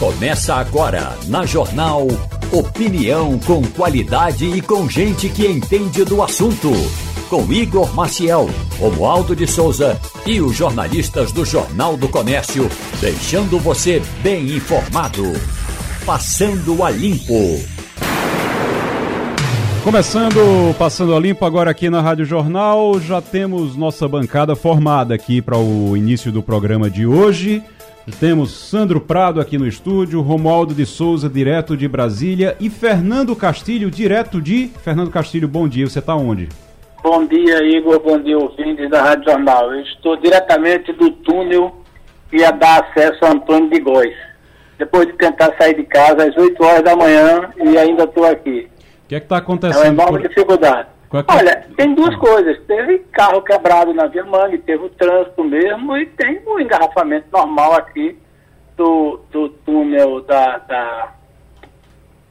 Começa agora na Jornal Opinião com qualidade e com gente que entende do assunto. Com Igor Maciel, Romualdo de Souza e os jornalistas do Jornal do Comércio, deixando você bem informado. Passando a Limpo. Começando, passando a limpo agora aqui na Rádio Jornal, já temos nossa bancada formada aqui para o início do programa de hoje. Temos Sandro Prado aqui no estúdio, Romualdo de Souza, direto de Brasília, e Fernando Castilho, direto de. Fernando Castilho, bom dia, você está onde? Bom dia, Igor, bom dia, ouvintes da Rádio Jornal. Eu estou diretamente do túnel que ia dar acesso a Antônio de Góis. Depois de tentar sair de casa às 8 horas da manhã e ainda estou aqui. O que é que está acontecendo? É uma enorme por... dificuldade. É. Olha, tem duas coisas. Teve carro quebrado na Via Mangue, teve o trânsito mesmo e tem o um engarrafamento normal aqui do, do túnel da, da,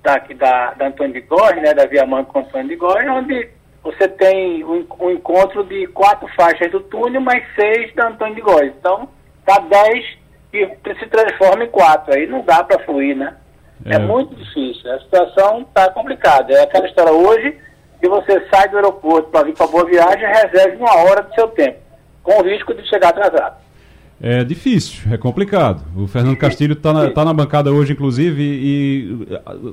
da, da, da Antônio de Góes, né, da Via Mangue com Antônio de Góes, onde você tem um, um, encontro de quatro faixas do túnel, mais seis da Antônio de Góes. Então, dá dez e se transforma em quatro. Aí não dá para fluir, né? É. é muito difícil. A situação está complicada. É aquela história hoje que você sai do aeroporto para vir para Boa Viagem reserve uma hora do seu tempo, com o risco de chegar atrasado. É difícil, é complicado. O Fernando Castilho está na, tá na bancada hoje, inclusive, e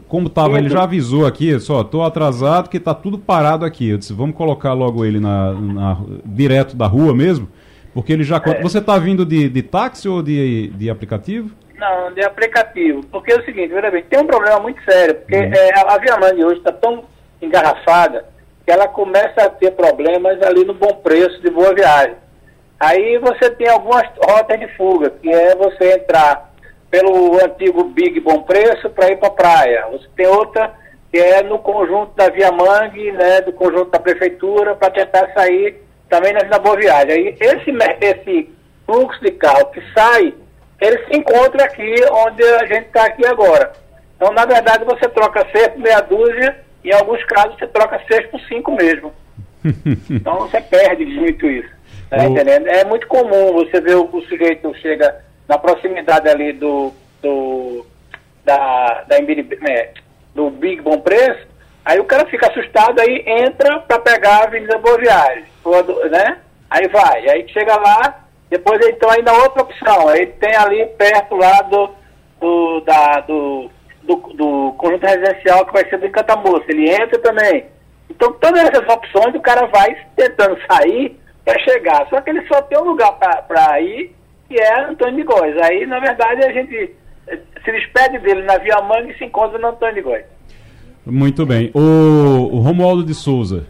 como estava, ele já avisou aqui, só, estou atrasado que está tudo parado aqui. Eu disse, vamos colocar logo ele na, na direto da rua mesmo, porque ele já... É. Você está vindo de, de táxi ou de, de aplicativo? Não, de aplicativo. Porque é o seguinte, veja bem, tem um problema muito sério, porque uhum. é, a Via Mãe hoje está tão engarrafada, que ela começa a ter problemas ali no bom preço de boa viagem. Aí você tem algumas rotas de fuga, que é você entrar pelo antigo Big Bom Preço para ir para a praia. Você tem outra que é no conjunto da Via Mangue, né, do conjunto da prefeitura, para tentar sair também na Boa Viagem. Aí esse, esse fluxo de carro que sai, ele se encontra aqui onde a gente está aqui agora. Então, na verdade, você troca sempre meia dúzia em alguns casos você troca 6 por 5 mesmo. então você perde muito isso. Tá o... entendendo? É muito comum você ver o, o, sujeito chega na proximidade ali do, do da, da é, do Big Bom Preço, aí o cara fica assustado, aí entra para pegar a Avenida Boa Viagem, né? Aí vai, aí chega lá, depois então ainda outra opção, aí tem ali perto lá do, do, da, do do, do conjunto residencial que vai ser do Encantamoça. Ele entra também. Então, todas essas opções, o cara vai tentando sair para chegar. Só que ele só tem um lugar para ir, que é Antônio de Góes. Aí, na verdade, a gente eh, se despede dele na Via Manga e se encontra no Antônio de Góes. Muito bem. O, o Romualdo de Souza,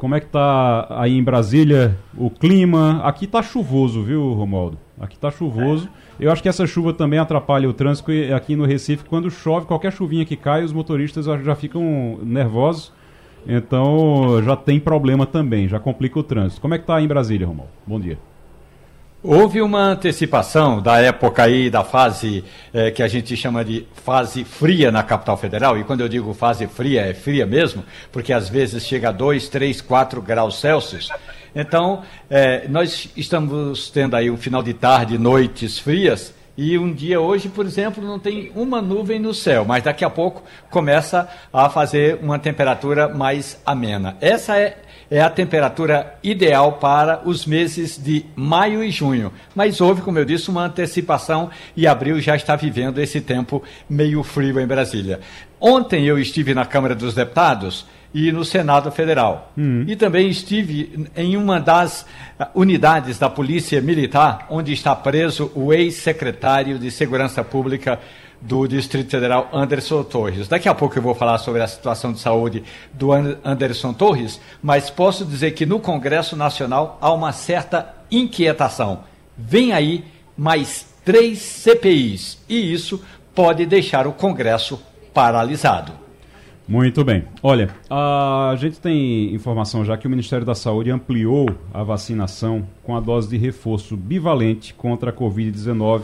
como é que tá aí em Brasília o clima? Aqui tá chuvoso, viu, Romualdo? Aqui tá chuvoso. É. Eu acho que essa chuva também atrapalha o trânsito aqui no Recife. Quando chove, qualquer chuvinha que cai, os motoristas já ficam nervosos. Então já tem problema também, já complica o trânsito. Como é que está em Brasília, Romualdo? Bom dia. Houve uma antecipação da época aí da fase eh, que a gente chama de fase fria na capital federal, e quando eu digo fase fria, é fria mesmo, porque às vezes chega a 2, 3, 4 graus Celsius. Então, eh, nós estamos tendo aí um final de tarde, noites frias, e um dia hoje, por exemplo, não tem uma nuvem no céu, mas daqui a pouco começa a fazer uma temperatura mais amena. Essa é é a temperatura ideal para os meses de maio e junho. Mas houve, como eu disse, uma antecipação e abril já está vivendo esse tempo meio frio em Brasília. Ontem eu estive na Câmara dos Deputados e no Senado Federal. Uhum. E também estive em uma das unidades da Polícia Militar, onde está preso o ex-secretário de Segurança Pública do Distrito Federal, Anderson Torres. Daqui a pouco eu vou falar sobre a situação de saúde do Anderson Torres, mas posso dizer que no Congresso Nacional há uma certa inquietação. Vem aí mais três CPIs e isso pode deixar o Congresso paralisado. Muito bem. Olha, a gente tem informação já que o Ministério da Saúde ampliou a vacinação com a dose de reforço bivalente contra a Covid-19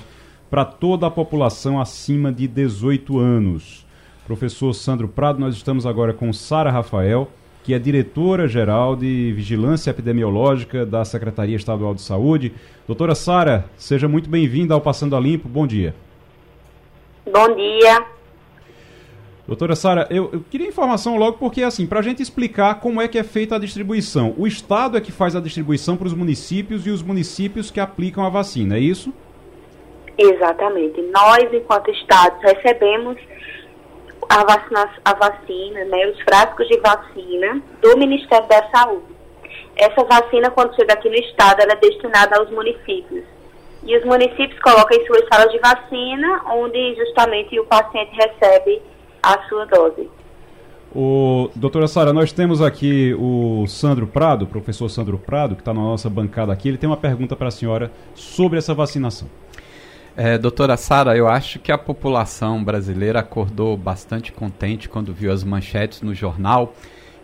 para toda a população acima de 18 anos. Professor Sandro Prado, nós estamos agora com Sara Rafael, que é diretora-geral de Vigilância Epidemiológica da Secretaria Estadual de Saúde. Doutora Sara, seja muito bem-vinda ao Passando a Limpo. Bom dia. Bom dia. Doutora Sara, eu, eu, queria informação logo porque, assim, para a gente explicar como é que é feita a distribuição. O Estado é que faz a distribuição para os municípios e os municípios que aplicam a vacina, é isso? Exatamente. Nós, enquanto Estado, recebemos a vacina, a vacina né, os frascos de vacina do Ministério da Saúde. Essa vacina, quando chega aqui no Estado, ela é destinada aos municípios. E os municípios colocam em suas salas de vacina, onde justamente o paciente recebe a sua dose. O, doutora Sara, nós temos aqui o Sandro Prado, o professor Sandro Prado, que está na nossa bancada aqui. Ele tem uma pergunta para a senhora sobre essa vacinação. É, doutora Sara, eu acho que a população brasileira acordou bastante contente quando viu as manchetes no jornal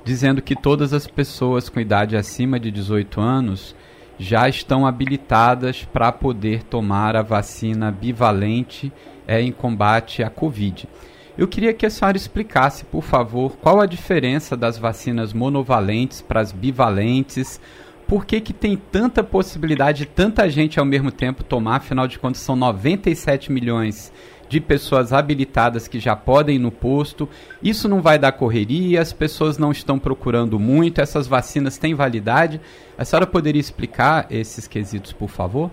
dizendo que todas as pessoas com idade acima de 18 anos já estão habilitadas para poder tomar a vacina bivalente é, em combate à Covid. Eu queria que a senhora explicasse, por favor, qual a diferença das vacinas monovalentes para as bivalentes, por que, que tem tanta possibilidade de tanta gente ao mesmo tempo tomar, afinal de contas são 97 milhões de pessoas habilitadas que já podem ir no posto. Isso não vai dar correria, as pessoas não estão procurando muito, essas vacinas têm validade. A senhora poderia explicar esses quesitos, por favor?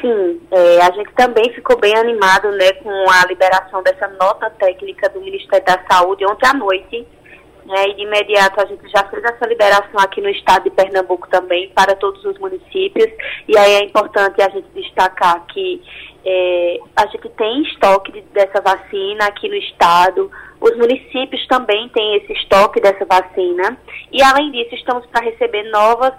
Sim, é, a gente também ficou bem animado né, com a liberação dessa nota técnica do Ministério da Saúde ontem à noite. Né, e de imediato a gente já fez essa liberação aqui no estado de Pernambuco também para todos os municípios. E aí é importante a gente destacar que é, a gente tem estoque de, dessa vacina aqui no estado. Os municípios também têm esse estoque dessa vacina. E além disso, estamos para receber novas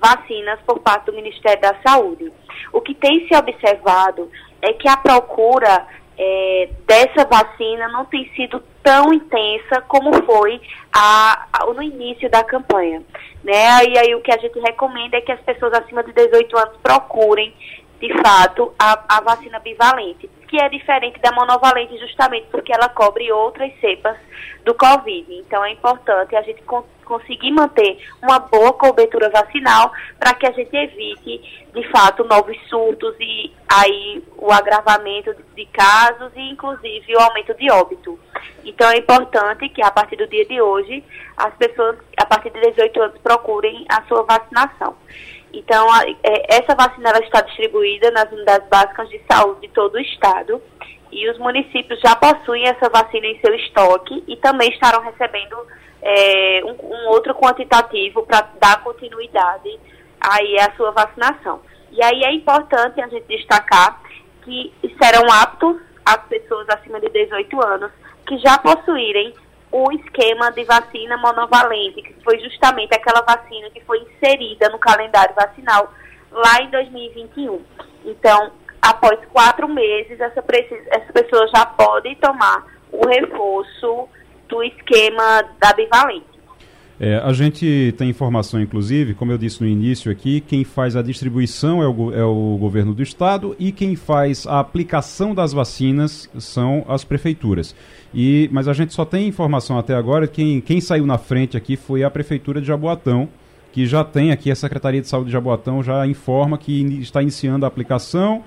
vacinas por parte do Ministério da Saúde. O que tem se observado é que a procura é, dessa vacina não tem sido tão intensa como foi a, a, no início da campanha. Né? E aí o que a gente recomenda é que as pessoas acima de 18 anos procurem, de fato, a, a vacina bivalente, que é diferente da monovalente justamente porque ela cobre outras cepas do Covid. Então é importante a gente conseguir manter uma boa cobertura vacinal para que a gente evite, de fato, novos surtos e aí o agravamento de casos e, inclusive, o aumento de óbito. Então, é importante que, a partir do dia de hoje, as pessoas, a partir de 18 anos, procurem a sua vacinação. Então, a, é, essa vacina ela está distribuída nas unidades básicas de saúde de todo o estado e os municípios já possuem essa vacina em seu estoque e também estarão recebendo é, um, um, outro quantitativo para dar continuidade aí à sua vacinação. E aí é importante a gente destacar que serão aptos as pessoas acima de 18 anos que já possuírem o esquema de vacina monovalente, que foi justamente aquela vacina que foi inserida no calendário vacinal lá em 2021. Então, após quatro meses, essa, essa pessoa já pode tomar o reforço do esquema da bivalente. É, a gente tem informação, inclusive, como eu disse no início aqui, quem faz a distribuição é o, é o, governo do estado e quem faz a aplicação das vacinas são as prefeituras. E, mas a gente só tem informação até agora, quem, quem saiu na frente aqui foi a prefeitura de Jaboatão, que já tem aqui, a Secretaria de Saúde de Jaboatão já informa que está iniciando a aplicação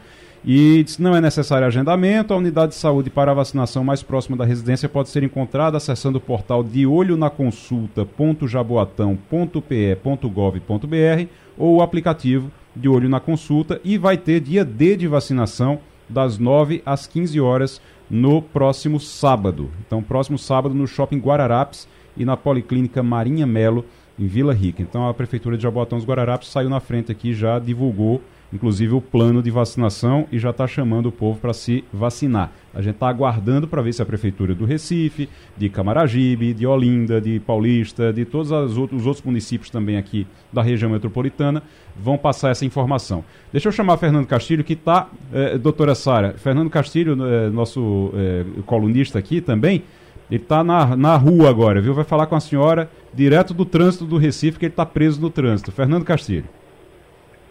e não é necessário agendamento. A unidade de saúde para a vacinação mais próxima da residência pode ser encontrada acessando o portal de olho na consulta.jaboatão.pe.gov.br ou o aplicativo de olho na consulta e vai ter dia D de vacinação das 9 às 15 horas no próximo sábado. Então, próximo sábado no Shopping Guararapes e na Policlínica Marinha Melo, em Vila Rica. Então, a Prefeitura de Jaboatão dos Guararapes saiu na frente aqui, já divulgou inclusive o plano de vacinação e já está chamando o povo para se vacinar. A gente está aguardando para ver se a Prefeitura do Recife, de Camaragibe, de Olinda, de Paulista, de todos os outros, os outros municípios também aqui da região metropolitana vão passar essa informação. Deixa eu chamar Fernando Castilho, que está, é, doutora Sara, Fernando Castilho, é, nosso é, colunista aqui também, ele está na, na rua agora, viu? Vai falar com a senhora direto do trânsito do Recife, que ele está preso no trânsito. Fernando Castilho.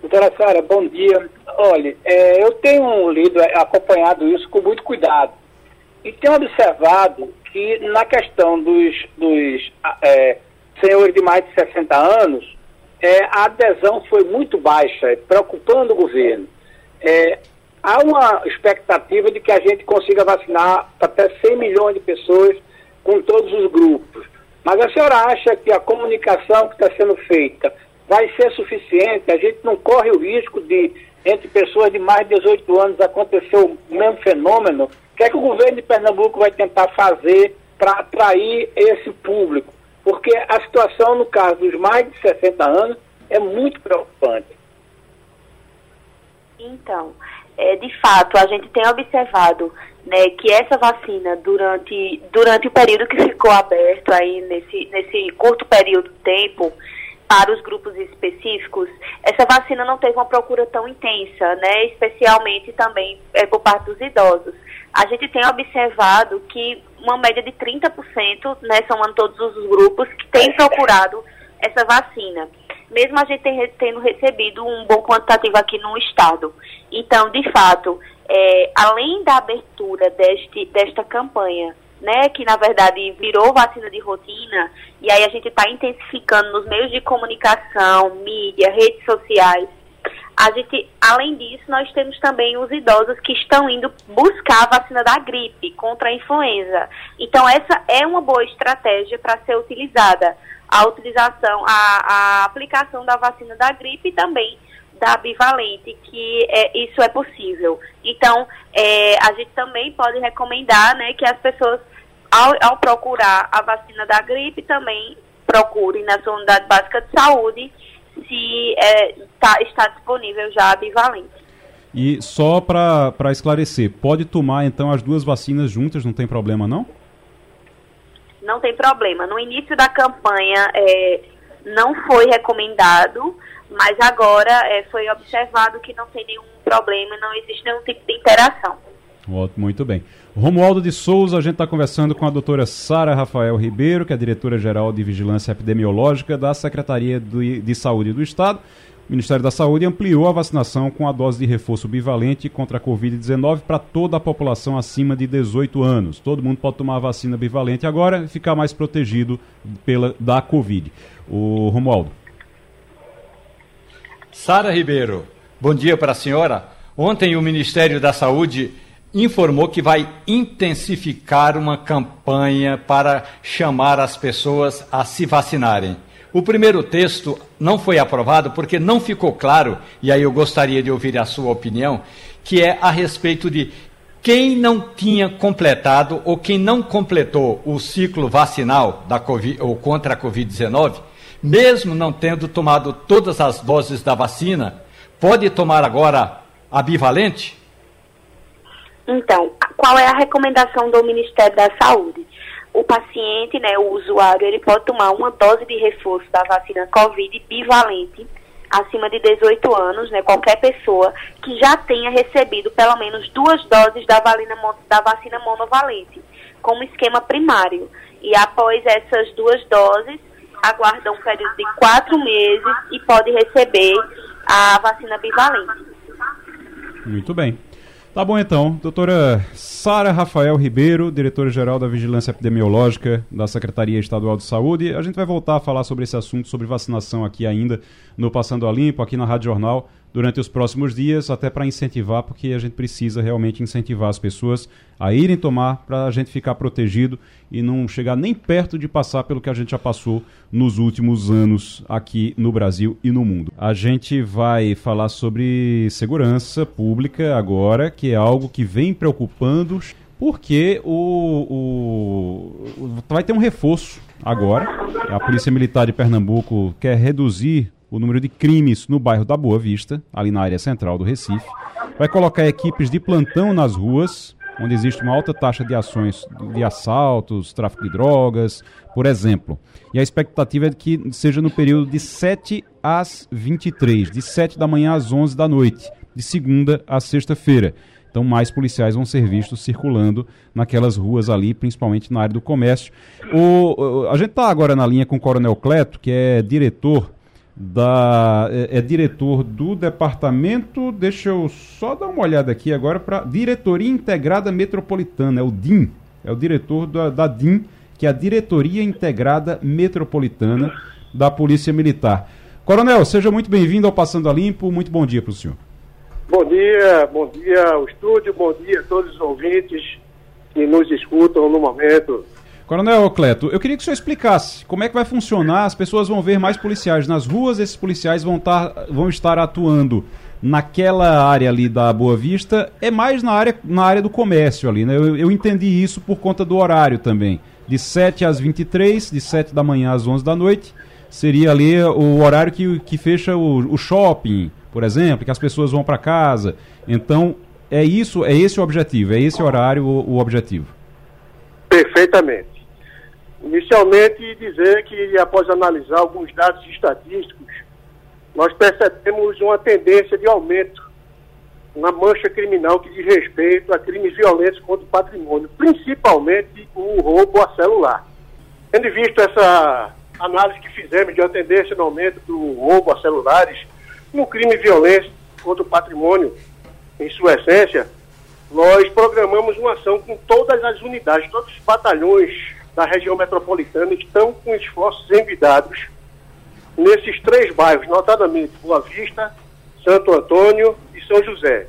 Doutora Sara, bom dia. Olha, é, eu tenho lido, é, acompanhado isso com muito cuidado e tenho observado que na questão dos, dos é, senhores de mais de 60 anos, é, a adesão foi muito baixa, preocupando o governo. É, há uma expectativa de que a gente consiga vacinar até 100 milhões de pessoas com todos os grupos. Mas a senhora acha que a comunicação que está sendo feita vai ser suficiente? A gente não corre o risco de, entre pessoas de mais de 18 anos, acontecer o mesmo fenômeno? O que é que o governo de Pernambuco vai tentar fazer para atrair esse público? Porque a situação, no caso dos mais de 60 anos, é muito preocupante. Então, é, de fato, a gente tem observado né, que essa vacina, durante, durante o período que ficou aberto aí, nesse, nesse curto período de tempo, para os grupos específicos, essa vacina não teve uma procura tão intensa, né, especialmente também é, por parte dos idosos. A gente tem observado que uma média de 30%, né, somando todos os grupos, que têm procurado essa vacina mesmo a gente tendo recebido um bom quantitativo aqui no estado. Então, de fato, é, além da abertura deste, desta campanha, né, que na verdade virou vacina de rotina, e aí a gente está intensificando nos meios de comunicação, mídia, redes sociais. A gente, além disso, nós temos também os idosos que estão indo buscar a vacina da gripe contra a influenza. Então, essa é uma boa estratégia para ser utilizada a utilização, a, a aplicação da vacina da gripe também da bivalente, que é, isso é possível. Então, é, a gente também pode recomendar né, que as pessoas, ao, ao procurar a vacina da gripe, também procurem na sua unidade básica de saúde se é, tá, está disponível já a bivalente. E só para esclarecer, pode tomar então as duas vacinas juntas, não tem problema não? não tem problema. No início da campanha é, não foi recomendado, mas agora é, foi observado que não tem nenhum problema, não existe nenhum tipo de interação. Muito bem. Romualdo de Souza, a gente está conversando com a doutora Sara Rafael Ribeiro, que é diretora-geral de Vigilância Epidemiológica da Secretaria de Saúde do Estado. O Ministério da Saúde ampliou a vacinação com a dose de reforço bivalente contra a Covid-19 para toda a população acima de 18 anos. Todo mundo pode tomar a vacina bivalente agora e ficar mais protegido pela, da Covid. O Romualdo. Sara Ribeiro, bom dia para a senhora. Ontem o Ministério da Saúde informou que vai intensificar uma campanha para chamar as pessoas a se vacinarem. O primeiro texto não foi aprovado porque não ficou claro, e aí eu gostaria de ouvir a sua opinião, que é a respeito de quem não tinha completado ou quem não completou o ciclo vacinal da COVID, ou contra a Covid-19, mesmo não tendo tomado todas as doses da vacina, pode tomar agora a bivalente? Então, qual é a recomendação do Ministério da Saúde? o paciente, né, o usuário, ele pode tomar uma dose de reforço da vacina Covid bivalente acima de 18 anos, né, qualquer pessoa que já tenha recebido pelo menos duas doses da, da vacina monovalente, como esquema primário. E após essas duas doses, aguarda um período de quatro meses e pode receber a vacina bivalente. Muito bem. Tá bom então, doutora Sara Rafael Ribeiro, diretora-geral da Vigilância Epidemiológica da Secretaria Estadual de Saúde. A gente vai voltar a falar sobre esse assunto, sobre vacinação aqui ainda no Passando a Limpo, aqui na Rádio Jornal durante os próximos dias, até para incentivar, porque a gente precisa realmente incentivar as pessoas a irem tomar para a gente ficar protegido e não chegar nem perto de passar pelo que a gente já passou nos últimos anos aqui no Brasil e no mundo. A gente vai falar sobre segurança pública agora, que é algo que vem preocupando, porque o, o vai ter um reforço agora. A Polícia Militar de Pernambuco quer reduzir o número de crimes no bairro da Boa Vista, ali na área central do Recife. Vai colocar equipes de plantão nas ruas, onde existe uma alta taxa de ações de assaltos, tráfico de drogas, por exemplo. E a expectativa é que seja no período de 7 às 23, de 7 da manhã às 11 da noite, de segunda a sexta-feira. Então, mais policiais vão ser vistos circulando naquelas ruas ali, principalmente na área do comércio. O, a gente está agora na linha com o Coronel Cleto, que é diretor da é, é, diretor do departamento. Deixa eu só dar uma olhada aqui agora para Diretoria Integrada Metropolitana, é o DIM, é o diretor da, da DIM, que é a Diretoria Integrada Metropolitana da Polícia Militar. Coronel, seja muito bem-vindo ao Passando a Limpo. Muito bom dia para o senhor. Bom dia, bom dia ao estúdio, bom dia a todos os ouvintes que nos escutam no momento. Coronel Cleto, eu queria que o senhor explicasse como é que vai funcionar. As pessoas vão ver mais policiais nas ruas, esses policiais vão, tar, vão estar atuando naquela área ali da Boa Vista, é mais na área, na área do comércio ali, né? Eu, eu entendi isso por conta do horário também. De 7 às 23, de 7 da manhã às 11 da noite, seria ali o horário que, que fecha o, o shopping, por exemplo, que as pessoas vão para casa. Então, é isso, é esse o objetivo, é esse horário o, o objetivo. Perfeitamente. Inicialmente, dizer que após analisar alguns dados estatísticos, nós percebemos uma tendência de aumento na mancha criminal que diz respeito a crimes violentos contra o patrimônio, principalmente o roubo a celular. Tendo visto essa análise que fizemos de uma tendência no aumento do roubo a celulares, no crime violento contra o patrimônio, em sua essência, nós programamos uma ação com todas as unidades, todos os batalhões da região metropolitana estão com esforços envidados nesses três bairros, notadamente Boa Vista, Santo Antônio e São José.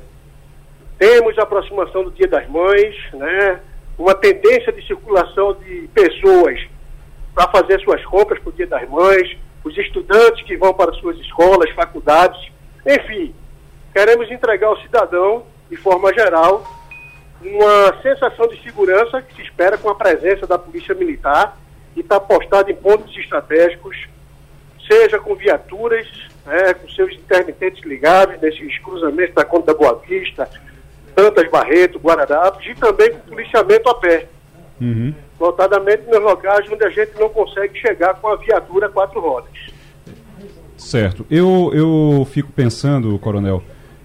Temos a aproximação do Dia das Mães, né? uma tendência de circulação de pessoas para fazer suas compras para o Dia das Mães, os estudantes que vão para suas escolas, faculdades, enfim, queremos entregar ao cidadão, de forma geral, uma sensação de segurança que se espera com a presença da Polícia Militar e está postada em pontos estratégicos, seja com viaturas, né, com seus intermitentes ligados nesses cruzamentos da Conta da Boa Vista, Tantas Barreto, Guararapes e também com policiamento a pé. Uhum. Notadamente nos locais onde a gente não consegue chegar com a viatura quatro rodas. Certo. Eu, eu fico pensando, Coronel,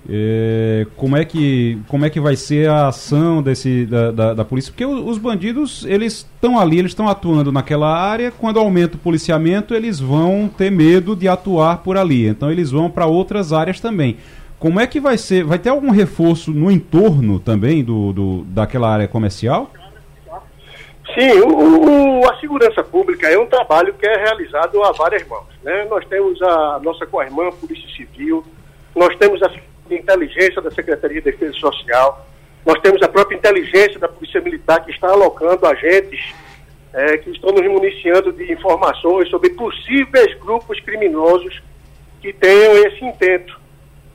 é, como, é que, como é que vai ser a ação desse, da, da, da polícia? Porque os bandidos, eles estão ali, eles estão atuando naquela área, quando aumenta o policiamento, eles vão ter medo de atuar por ali. Então eles vão para outras áreas também. Como é que vai ser? Vai ter algum reforço no entorno também do, do daquela área comercial? Sim, o, o, a segurança pública é um trabalho que é realizado a várias mãos. Né? Nós temos a nossa co-irmã, Polícia Civil, nós temos a inteligência da Secretaria de Defesa Social, nós temos a própria inteligência da Polícia Militar que está alocando agentes é, que estão nos municiando de informações sobre possíveis grupos criminosos que tenham esse intento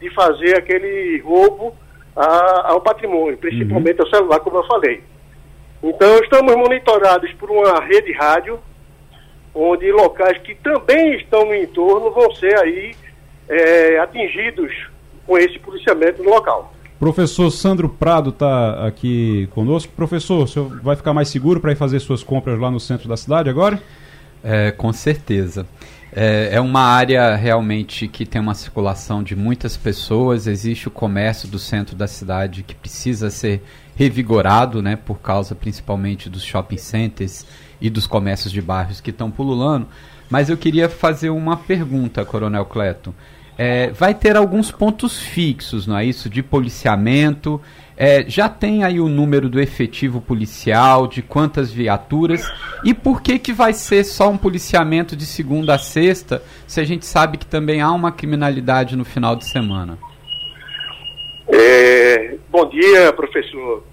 de fazer aquele roubo a, ao patrimônio, principalmente uhum. ao celular, como eu falei. Então, estamos monitorados por uma rede rádio, onde locais que também estão no entorno vão ser aí é, atingidos com esse policiamento no local. Professor Sandro Prado está aqui conosco. Professor, o senhor vai ficar mais seguro para ir fazer suas compras lá no centro da cidade agora? É, com certeza. É, é, uma área realmente que tem uma circulação de muitas pessoas, existe o comércio do centro da cidade que precisa ser revigorado, né, por causa principalmente dos shopping centers e dos comércios de bairros que estão pululando. Mas eu queria fazer uma pergunta, Coronel Cleto. É, vai ter alguns pontos fixos, não é isso? De policiamento. É, já tem aí o número do efetivo policial, de quantas viaturas. E por que, que vai ser só um policiamento de segunda a sexta, se a gente sabe que também há uma criminalidade no final de semana? É, bom dia, professor.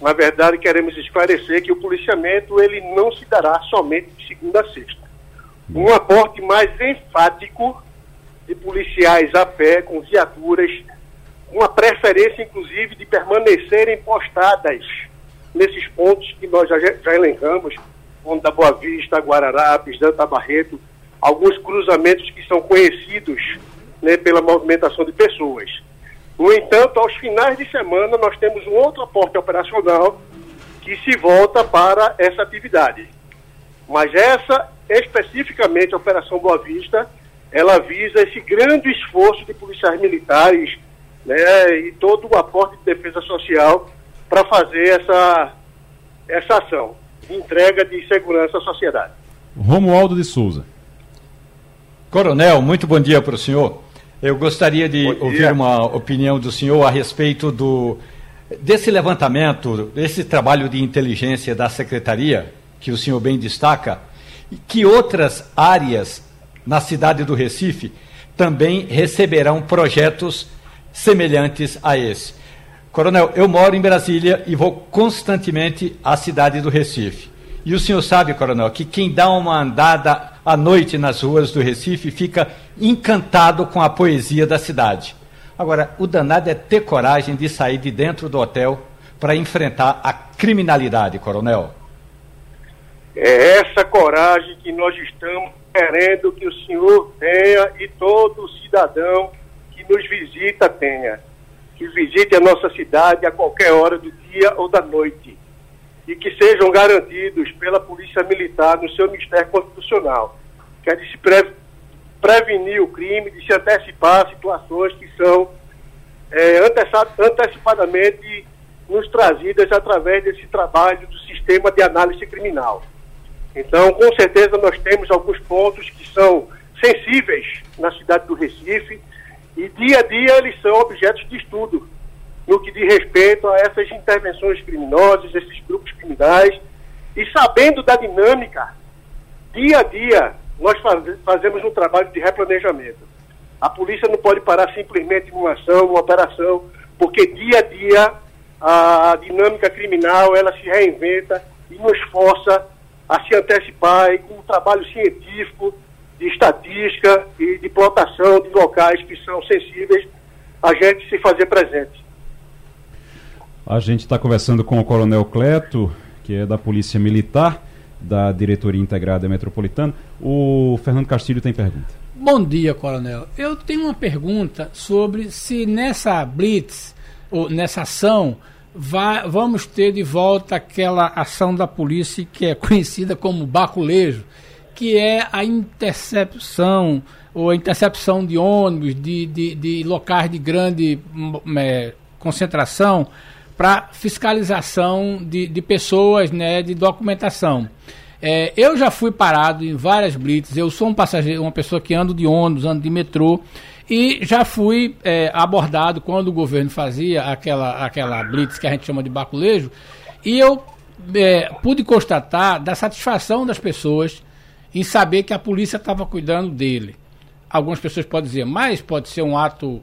Na verdade, queremos esclarecer que o policiamento ele não se dará somente de segunda a sexta. Um aporte mais enfático de policiais a pé, com viaturas, uma preferência, inclusive, de permanecerem postadas nesses pontos que nós já, já elencamos, como da Boa Vista, Guararapes, Danta Barreto, alguns cruzamentos que são conhecidos né, pela movimentação de pessoas. No entanto, aos finais de semana, nós temos um outro aporte operacional que se volta para essa atividade. Mas essa, especificamente a Operação Boa Vista, ela visa esse grande esforço de policiais militares né, e todo o aporte de defesa social para fazer essa, essa ação de entrega de segurança à sociedade. Romualdo de Souza. Coronel, muito bom dia para o senhor. Eu gostaria de ouvir uma opinião do senhor a respeito do desse levantamento, desse trabalho de inteligência da secretaria, que o senhor bem destaca, que outras áreas na cidade do Recife também receberão projetos semelhantes a esse. Coronel, eu moro em Brasília e vou constantemente à cidade do Recife. E o senhor sabe, coronel, que quem dá uma andada à noite nas ruas do Recife fica encantado com a poesia da cidade. Agora, o danado é ter coragem de sair de dentro do hotel para enfrentar a criminalidade, coronel. É essa coragem que nós estamos querendo que o senhor tenha e todo cidadão que nos visita tenha. Que visite a nossa cidade a qualquer hora do dia ou da noite. E que sejam garantidos pela Polícia Militar no seu Ministério Constitucional. Que é de se pre prevenir o crime, de se antecipar situações que são é, antecipadamente nos trazidas através desse trabalho do sistema de análise criminal. Então, com certeza, nós temos alguns pontos que são sensíveis na cidade do Recife e dia a dia eles são objetos de estudo no que diz respeito a essas intervenções criminosas, esses grupos criminais e sabendo da dinâmica, dia a dia nós faz, fazemos um trabalho de replanejamento. A polícia não pode parar simplesmente numa ação, numa operação, porque dia a dia a dinâmica criminal ela se reinventa e nos força a se antecipar e com um trabalho científico de estatística e de plotação de locais que são sensíveis a gente se fazer presente. A gente está conversando com o Coronel Cleto, que é da Polícia Militar, da Diretoria Integrada Metropolitana. O Fernando Castilho tem pergunta. Bom dia, Coronel. Eu tenho uma pergunta sobre se nessa blitz, ou nessa ação, vamos ter de volta aquela ação da polícia que é conhecida como baculejo, que é a intercepção ou a intercepção de ônibus, de, de, de locais de grande é, concentração para fiscalização de, de pessoas, né, de documentação. É, eu já fui parado em várias blitz, eu sou um passageiro, uma pessoa que ando de ônibus, ando de metrô, e já fui é, abordado quando o governo fazia aquela, aquela blitz que a gente chama de baculejo, e eu é, pude constatar da satisfação das pessoas em saber que a polícia estava cuidando dele. Algumas pessoas podem dizer, mas pode ser um ato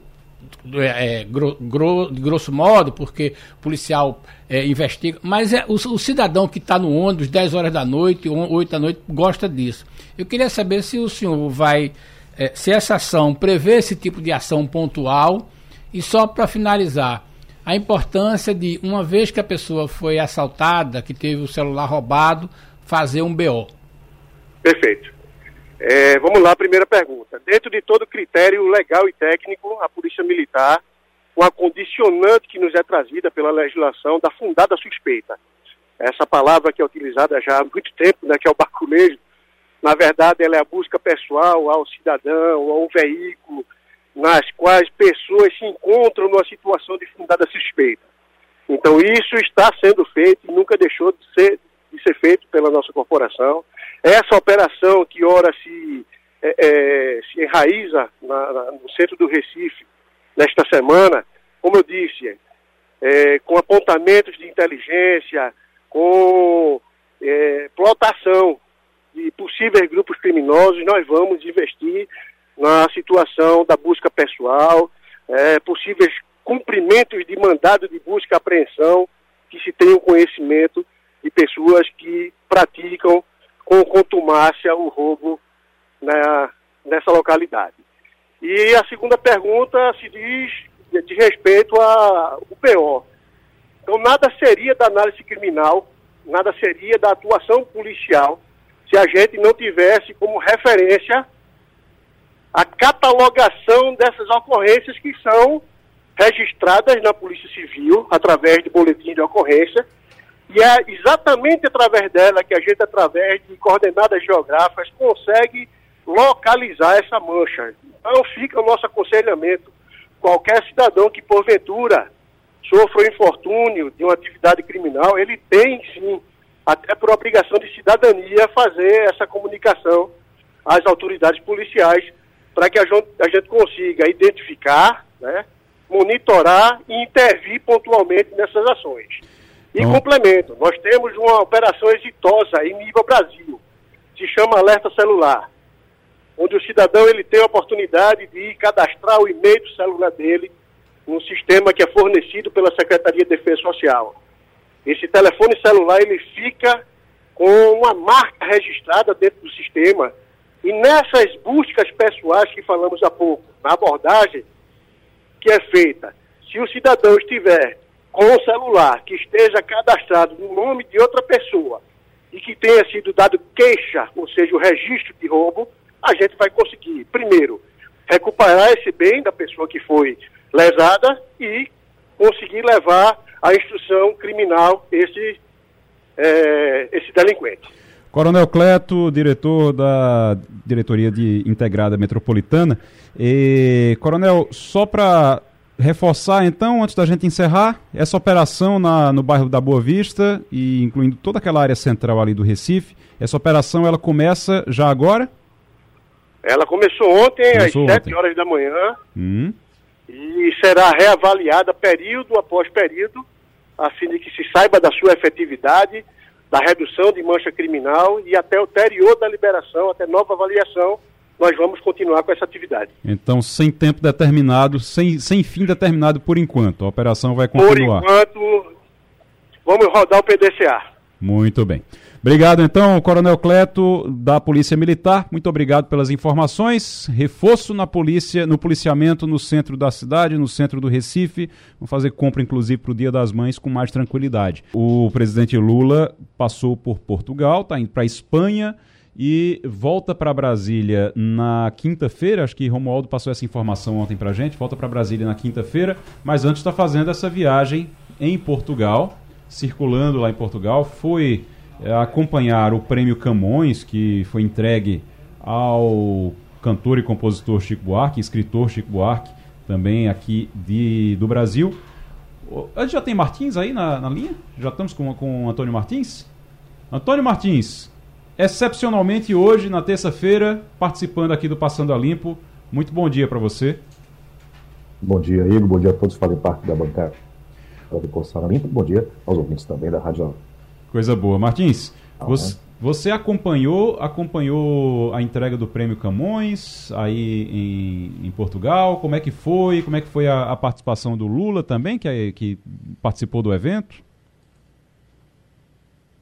é, é, gro, gro, grosso modo, porque o policial é, investiga, mas é o, o cidadão que está no ônibus 10 horas da noite, 8 da noite, gosta disso. Eu queria saber se o senhor vai é, se essa ação prevê esse tipo de ação pontual e só para finalizar, a importância de, uma vez que a pessoa foi assaltada, que teve o celular roubado, fazer um BO. Perfeito. É, vamos lá, primeira pergunta. Dentro de todo critério legal e técnico, a Polícia Militar, com a condicionante que nos é trazida pela legislação da fundada suspeita. Essa palavra que é utilizada já há muito tempo, né, que é o baculejo, na verdade, ela é a busca pessoal ao cidadão, ao veículo, nas quais pessoas se encontram numa situação de fundada suspeita. Então, isso está sendo feito e nunca deixou de ser, de ser feito pela nossa corporação. Essa operação que ora se, é, é, se enraiza na, na, no centro do Recife nesta semana, como eu disse, é, com apontamentos de inteligência, com é, plotação de possíveis grupos criminosos, nós vamos investir na situação da busca pessoal, é, possíveis cumprimentos de mandado de busca e apreensão, que se tenha conhecimento de pessoas que praticam com contumácia o roubo na, nessa localidade. E a segunda pergunta se diz de respeito ao PO. Então, nada seria da análise criminal, nada seria da atuação policial se a gente não tivesse como referência a catalogação dessas ocorrências que são registradas na Polícia Civil através de boletim de ocorrência e é exatamente através dela que a gente, através de coordenadas geográficas, consegue localizar essa mancha. Então fica o nosso aconselhamento. Qualquer cidadão que porventura sofra o infortúnio de uma atividade criminal, ele tem sim até por obrigação de cidadania, fazer essa comunicação às autoridades policiais para que a gente, a gente consiga identificar, né, monitorar e intervir pontualmente nessas ações. E então... complemento, nós temos uma operação exitosa em nível Brasil, se chama Alerta Celular, onde o cidadão ele tem a oportunidade de cadastrar o e-mail do celular dele num sistema que é fornecido pela Secretaria de Defesa Social. Esse telefone celular ele fica com uma marca registrada dentro do sistema e nessas buscas pessoais que falamos há pouco, na abordagem que é feita, se o cidadão estiver com o celular que esteja cadastrado no nome de outra pessoa e que tenha sido dado queixa, ou seja, o registro de roubo, a gente vai conseguir, primeiro, recuperar esse bem da pessoa que foi lesada e conseguir levar à instrução criminal esse, é, esse delinquente. Coronel Cleto, diretor da Diretoria de Integrada Metropolitana. E, Coronel, só para reforçar então, antes da gente encerrar, essa operação na, no bairro da Boa Vista e incluindo toda aquela área central ali do Recife, essa operação ela começa já agora? Ela começou ontem começou às ontem. 7 horas da manhã hum. e será reavaliada período após período, a fim de que se saiba da sua efetividade, da redução de mancha criminal e até o ulterior da liberação, até nova avaliação, nós vamos continuar com essa atividade. Então, sem tempo determinado, sem, sem fim determinado por enquanto, a operação vai continuar. Por enquanto, vamos rodar o PDCA. Muito bem. Obrigado, então, Coronel Cleto, da Polícia Militar. Muito obrigado pelas informações. Reforço na polícia, no policiamento no centro da cidade, no centro do Recife. Vamos fazer compra, inclusive, para o Dia das Mães com mais tranquilidade. O presidente Lula passou por Portugal, está indo para a Espanha e volta para Brasília na quinta-feira. Acho que Romualdo passou essa informação ontem para gente. Volta para Brasília na quinta-feira, mas antes está fazendo essa viagem em Portugal, circulando lá em Portugal. Foi é, acompanhar o prêmio Camões, que foi entregue ao cantor e compositor Chico Buarque, escritor Chico Buarque, também aqui de, do Brasil. A gente já tem Martins aí na, na linha? Já estamos com, com Antônio Martins? Antônio Martins, excepcionalmente hoje, na terça-feira, participando aqui do Passando a Limpo. Muito bom dia para você. Bom dia, Igor. Bom dia a todos que fazem parte da bancada do Passando a Limpo. Bom dia aos ouvintes também da Rádio Coisa boa. Martins, ah, você, você, acompanhou acompanhou a entrega do Prêmio Camões aí em, em, Portugal? Como é que foi? Como é que foi a, a participação do Lula também, que, é, que participou do evento?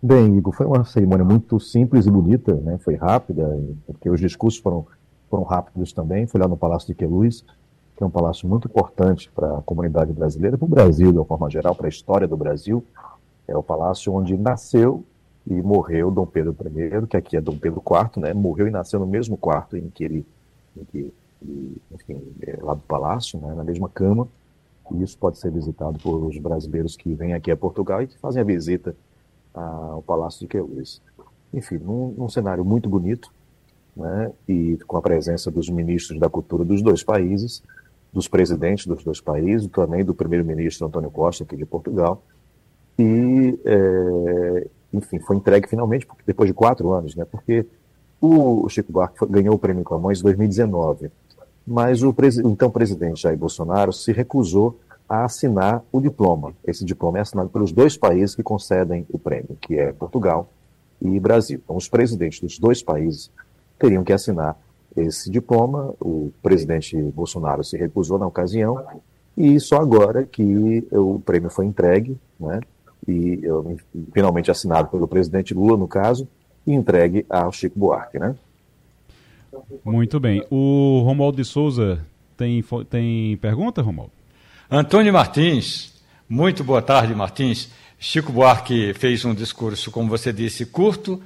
Bem, Igor, foi uma cerimônia muito simples e bonita, né? Foi rápida, porque os discursos foram, foram rápidos também. Foi lá no Palácio de Queluz, que é um palácio muito importante para a comunidade brasileira, para o Brasil de uma forma geral, para a história do Brasil. É o palácio onde nasceu e morreu Dom Pedro I, que aqui é Dom Pedro IV, né? Morreu e nasceu no mesmo quarto em que ele, em que, enfim, é lá do palácio, né? na mesma cama. E isso pode ser visitado por os brasileiros que vêm aqui a Portugal e que fazem a visita ao Palácio de Queluz. Enfim, num, num cenário muito bonito, né? E com a presença dos ministros da cultura dos dois países, dos presidentes dos dois países, também do primeiro-ministro Antônio Costa aqui de Portugal e, é, enfim, foi entregue finalmente, depois de quatro anos, né? Porque o Chico Buarque foi, ganhou o Prêmio Camões em 2019, mas o então presidente Jair Bolsonaro se recusou a assinar o diploma. Esse diploma é assinado pelos dois países que concedem o prêmio, que é Portugal e Brasil. Então, os presidentes dos dois países teriam que assinar esse diploma. O presidente Bolsonaro se recusou na ocasião e só agora que o prêmio foi entregue, né? e eu, finalmente assinado pelo presidente Lula, no caso, e entregue ao Chico Buarque, né? Muito bem. O Romualdo de Souza tem, tem pergunta, Romualdo? Antônio Martins, muito boa tarde, Martins. Chico Buarque fez um discurso, como você disse, curto,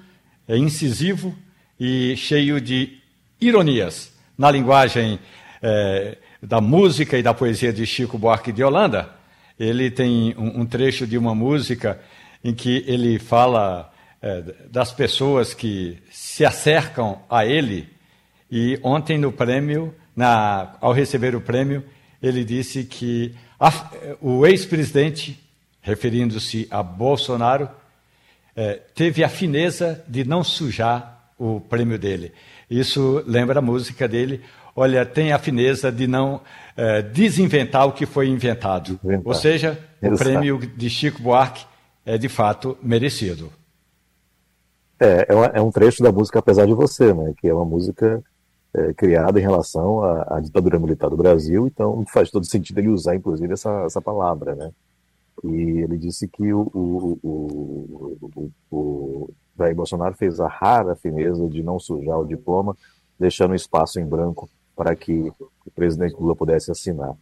é incisivo e cheio de ironias na linguagem é, da música e da poesia de Chico Buarque de Holanda ele tem um, um trecho de uma música em que ele fala é, das pessoas que se acercam a ele. E ontem no prêmio, na, ao receber o prêmio, ele disse que a, o ex-presidente, referindo-se a Bolsonaro, é, teve a fineza de não sujar o prêmio dele. Isso lembra a música dele, olha, tem a fineza de não é, desinventar o que foi inventado. Inventar. Ou seja, o prêmio de Chico Buarque é de fato merecido. É, é, é, um trecho da música Apesar de Você, né? Que é uma música é, criada em relação à, à, ditadura militar do Brasil, então faz todo sentido ele usar, inclusive, essa, essa palavra, né? E ele disse que o, o, o, o, Jair Bolsonaro fez a rara fineza de não sujar o diploma, deixando espaço em branco para que o presidente Lula pudesse assinar.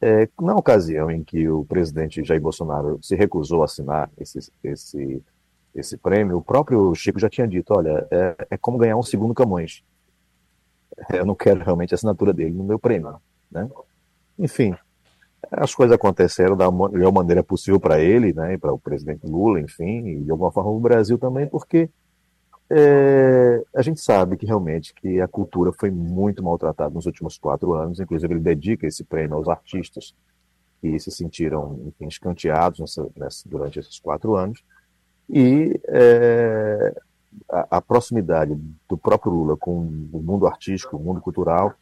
É, na ocasião em que o presidente Jair Bolsonaro se recusou a assinar esse, esse, esse prêmio, o próprio Chico já tinha dito: olha, é, é como ganhar um segundo Camões. Eu não quero realmente a assinatura dele no meu prêmio. Né? Enfim, as coisas aconteceram da melhor maneira possível para ele, né, para o presidente Lula, enfim, e de alguma forma o Brasil também, porque é, a gente sabe que realmente que a cultura foi muito maltratada nos últimos quatro anos, inclusive ele dedica esse prêmio aos artistas que se sentiram enfim, escanteados nessa, nessa, durante esses quatro anos, e é, a, a proximidade do próprio Lula com o mundo artístico, o mundo cultural,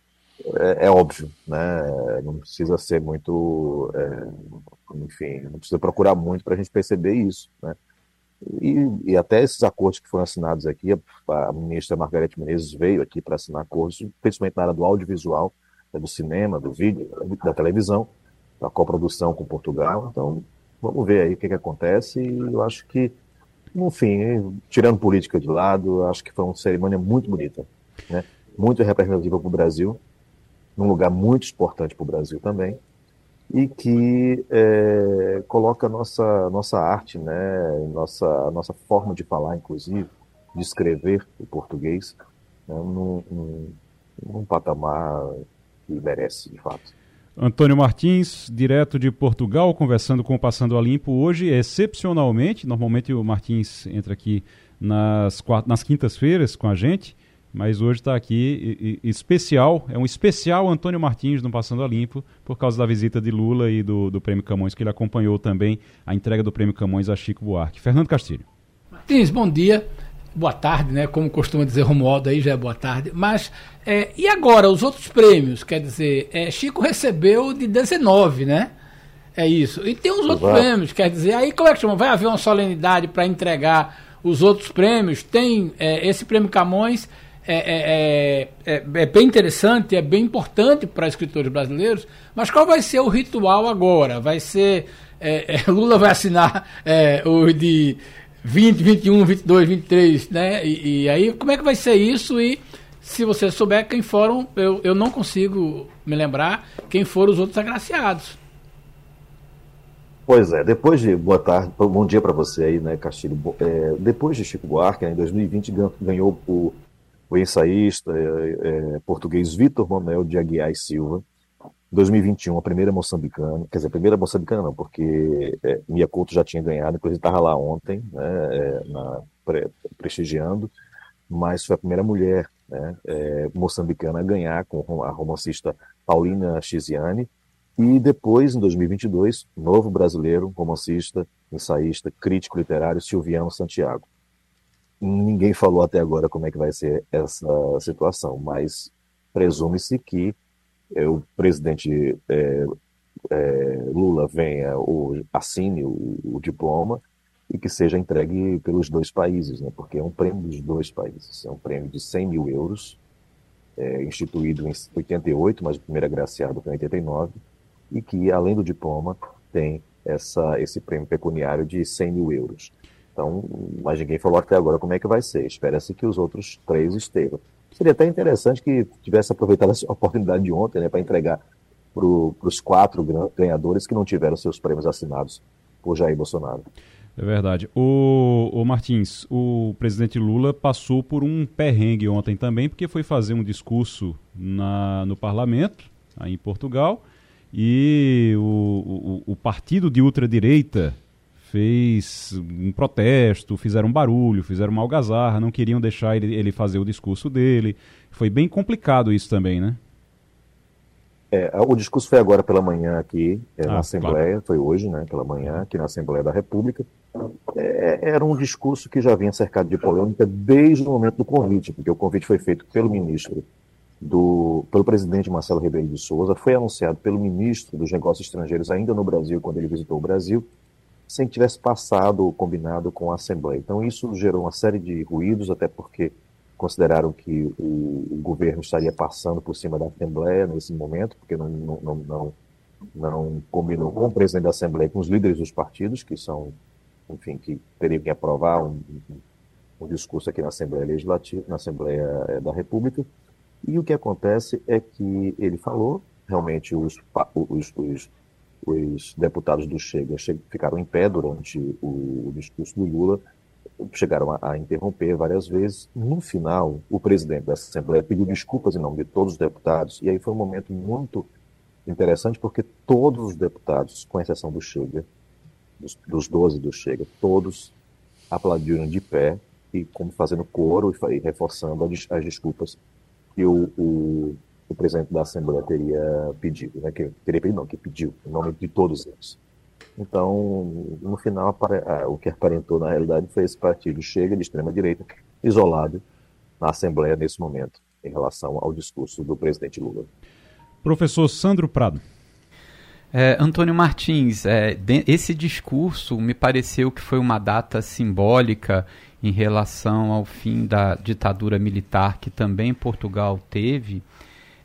é, é, óbvio, né? Não precisa ser muito, é, enfim, não precisa procurar muito para a gente perceber isso, né? E, e, até esses acordos que foram assinados aqui, a, a ministra Margarete Menezes veio aqui para assinar acordos, principalmente na área do audiovisual, né, do cinema, do vídeo, da televisão, da coprodução com Portugal. Então, vamos ver aí o que, que acontece. E eu acho que, no fim, tirando política de lado, acho que foi uma cerimônia muito bonita, né? muito representativa para o Brasil num lugar muito importante para o Brasil também, e que é, coloca nossa, nossa arte, né, nossa, nossa forma de falar, inclusive, de escrever o português, né, num, num, num patamar que merece, de fato. Antônio Martins, direto de Portugal, conversando com o Passando a Limpo hoje, excepcionalmente. Normalmente o Martins entra aqui nas, nas quintas-feiras com a gente. Mas hoje está aqui especial, é um especial Antônio Martins no Passando a Limpo, por causa da visita de Lula e do, do Prêmio Camões, que ele acompanhou também a entrega do Prêmio Camões a Chico Buarque. Fernando Castilho. Martins, bom dia. Boa tarde, né? Como costuma dizer Romualdo aí, já é boa tarde. Mas, é, e agora, os outros prêmios? Quer dizer, é, Chico recebeu de 19, né? É isso. E tem os outros prêmios, quer dizer, aí como é que chama? Vai haver uma solenidade para entregar os outros prêmios? Tem é, esse prêmio Camões é, é, é, é, bem interessante, é bem importante para escritores brasileiros, mas qual vai ser o ritual agora? Vai ser. Lula vai assinar o de 20, 21, 22, 23, né? E, e, aí, como é que vai ser isso? E se você souber quem foram, eu, eu não consigo me lembrar quem foram os outros agraciados. Pois é, depois de. Boa tarde, bom dia para você aí, né, Castilho? É, depois de Chico Buarque, em 2020, ganhou o o ensaísta é, é, português Vitor Manuel de Aguiar e Silva. 2021, a primeira moçambicana, quer dizer, a primeira moçambicana não, porque é, Mia Couto já tinha ganhado, inclusive estava lá ontem, né, é, na, pre, prestigiando, mas foi a primeira mulher né, é, moçambicana a ganhar com a romancista Paulina Chiziane, e depois, em 2022, novo brasileiro, romancista, ensaísta, crítico literário, Silviano Santiago. Ninguém falou até agora como é que vai ser essa situação, mas presume-se que o presidente é, é, Lula venha ou assine o, o, diploma e que seja entregue pelos dois países, né? porque é um prêmio dos dois países. É um prêmio de 100 mil euros, é, instituído em 88, mas o primeiro agraciado foi em 89, e que, além do diploma, tem essa, esse prêmio pecuniário de 100 mil euros. Então, mas ninguém falou até agora como é que vai ser. Espera-se que os outros três estejam. Seria até interessante que tivesse aproveitado a oportunidade de ontem né, para entregar para os quatro ganhadores que não tiveram seus prêmios assinados por Jair Bolsonaro. É verdade. O, o Martins, o presidente Lula passou por um perrengue ontem também, porque foi fazer um discurso na, no parlamento, aí em Portugal, e o, o, o partido de ultradireita fez um protesto, fizeram um barulho, fizeram uma algazarra, não queriam deixar ele, ele fazer o discurso dele. Foi bem complicado isso também, né? É, o discurso foi agora pela manhã aqui é, ah, na Assembleia, claro. foi hoje, né, pela manhã, aqui na Assembleia da República. É, era um discurso que já vinha cercado de polêmica desde o momento do convite, porque o convite foi feito pelo ministro, do, pelo presidente Marcelo Rebelo de Souza, foi anunciado pelo ministro dos Negócios Estrangeiros ainda no Brasil, quando ele visitou o Brasil, sem que tivesse passado ou combinado com a Assembleia. Então, isso gerou uma série de ruídos, até porque consideraram que o, o, governo estaria passando por cima da Assembleia nesse momento, porque não, não, não, não, não combinou com o presidente da Assembleia, com os líderes dos partidos, que são, enfim, que teriam que aprovar um, um discurso aqui na Assembleia Legislativa, na Assembleia eh, da República. E o que acontece é que ele falou, realmente os, os, os, os deputados do Chega ficaram em pé durante o, discurso do Lula, chegaram a, a, interromper várias vezes. No final, o presidente da Assembleia pediu desculpas em nome de todos os deputados, e aí foi um momento muito interessante, porque todos os deputados, com exceção do Chega, dos, dos 12 do Chega, todos aplaudiram de pé e como fazendo coro e, e reforçando as, as, desculpas que o, o, o, presidente da Assembleia teria pedido, né? que teria pedido, não, que pediu, em nome de todos eles. Então, no final, o que aparentou na realidade foi esse partido chega de extrema-direita, isolado na Assembleia nesse momento, em relação ao discurso do presidente Lula. Professor Sandro Prado. É, Antônio Martins, é, de, esse discurso me pareceu que foi uma data simbólica em relação ao fim da ditadura militar que também Portugal teve.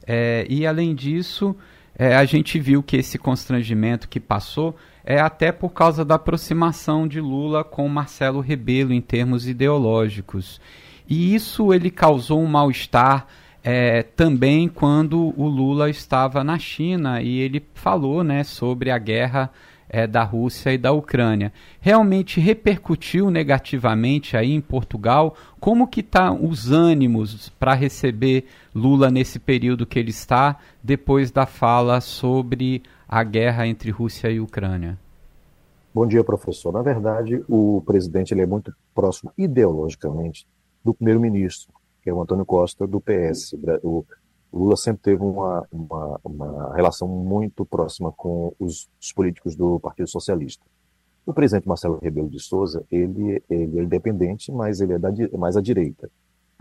É, e além disso, é, a gente viu que esse constrangimento que passou é até por causa da aproximação de Lula com Marcelo Rebelo em termos ideológicos. E isso ele causou um mal-estar é, também quando o Lula estava na China e ele falou né, sobre a guerra é, da Rússia e da Ucrânia. Realmente repercutiu negativamente aí em Portugal? Como que tá os ânimos para receber Lula nesse período que ele está, depois da fala sobre a guerra entre Rússia e Ucrânia? Bom dia, professor. Na verdade, o presidente ele é muito próximo ideologicamente do primeiro-ministro, que é o Antônio Costa, do PS. O, Lula sempre teve uma, uma, uma relação muito próxima com os, os, políticos do Partido Socialista. O presidente Marcelo Rebelo de Souza, ele, ele é independente, mas ele é da, mais à direita.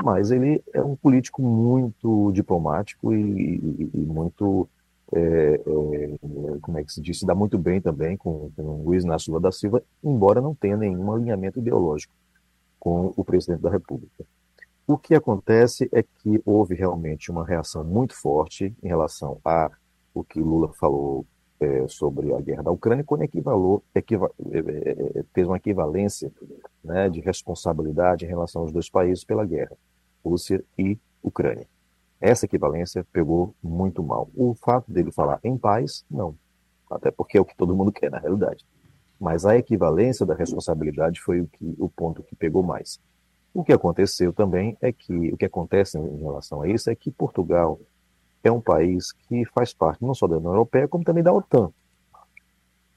Mas ele é um político muito diplomático e, e, e muito, é, é, como é que se diz, se dá muito bem também com, com o Luiz Inácio Lula da Silva, embora não tenha nenhum alinhamento ideológico com o presidente da República. O que acontece é que houve realmente uma reação muito forte em relação a o que Lula falou é, sobre a guerra da Ucrânia, quando equivalou, equiva, é, é, é, fez uma equivalência né, de responsabilidade em relação aos dois países pela guerra, Rússia e Ucrânia. Essa equivalência pegou muito mal. O fato dele falar em paz, não. Até porque é o que todo mundo quer, na realidade. Mas a equivalência da responsabilidade foi o, que, o ponto que pegou mais. O que aconteceu também é que, o que acontece em relação a isso é que Portugal é um país que faz parte não só da União Europeia, como também da OTAN.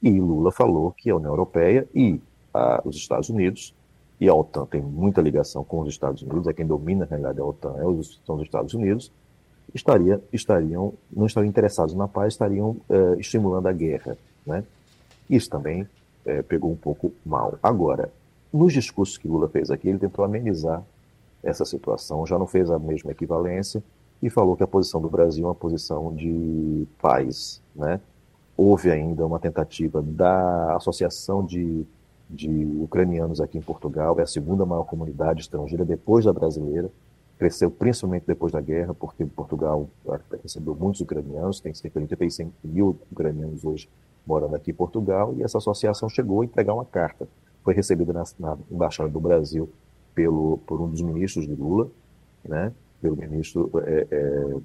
E Lula falou que a União Europeia e a, os Estados Unidos, e a OTAN tem muita ligação com os Estados Unidos, é quem domina, na realidade, a OTAN é os, são os Estados Unidos, estaria, estariam, não estariam interessados na paz, estariam é, estimulando a guerra. Né? Isso também é, pegou um pouco mal. Agora, nos discursos que Lula fez aqui, ele tentou amenizar essa situação, já não fez a mesma equivalência e falou que a posição do Brasil é uma posição de paz. Né? Houve ainda uma tentativa da Associação de, de Ucranianos aqui em Portugal, é a segunda maior comunidade estrangeira depois da brasileira, cresceu principalmente depois da guerra, porque Portugal recebeu muitos ucranianos, tem cerca de 85 mil ucranianos hoje morando aqui em Portugal, e essa associação chegou a entregar uma carta foi recebida na, na, Embaixada do Brasil pelo, por um dos ministros de Lula, né, pelo ministro é, é,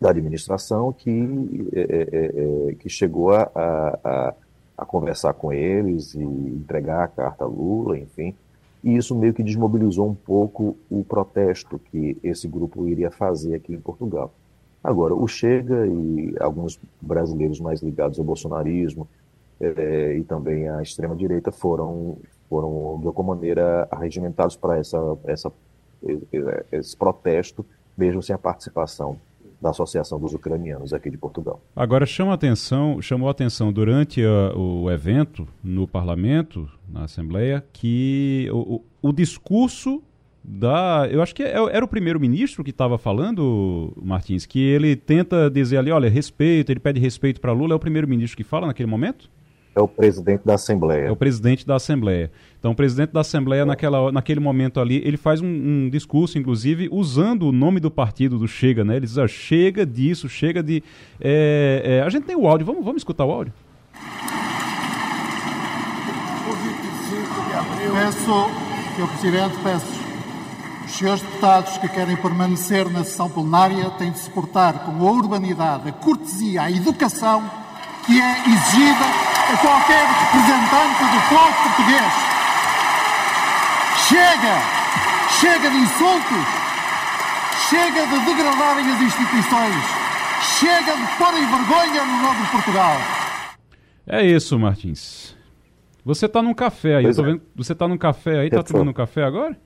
da administração, que, é, é, é, que chegou a, a, a, conversar com eles e entregar a carta a Lula, enfim. E isso meio que desmobilizou um pouco o protesto que esse grupo iria fazer aqui em Portugal. Agora, o Chega e alguns brasileiros mais ligados ao bolsonarismo, é, e também a extrema-direita foram, foram, de alguma maneira, arregimentados para essa, essa, esse protesto, mesmo sem a participação da Associação dos Ucranianos aqui de Portugal. Agora chama atenção, chamou atenção durante a, o evento no parlamento, na Assembleia, que o, o, o discurso da. Eu acho que é, era o primeiro-ministro que estava falando, Martins, que ele tenta dizer ali, olha, respeito, ele pede respeito para Lula, é o primeiro-ministro que fala naquele momento? É o presidente da Assembleia. É o presidente da Assembleia. Então, o presidente da Assembleia, naquela, naquele momento ali, ele faz um, um discurso, inclusive, usando o nome do partido do Chega, né? Ele diz, ah, chega disso, chega de... É, é, a gente tem o áudio, vamos, vamos escutar o áudio? Peço, Sr. Presidente, peço os senhores deputados que querem permanecer na sessão plenária têm de se portar com a urbanidade, a cortesia, a educação que é exigida a qualquer representante do povo português. Chega! Chega de insultos! Chega de degradarem as instituições! Chega de porem vergonha no nome de Portugal! É isso, Martins. Você tá num café aí, eu tô é. vendo. Você tá num café aí, tá Eu tô. tomando um café agora?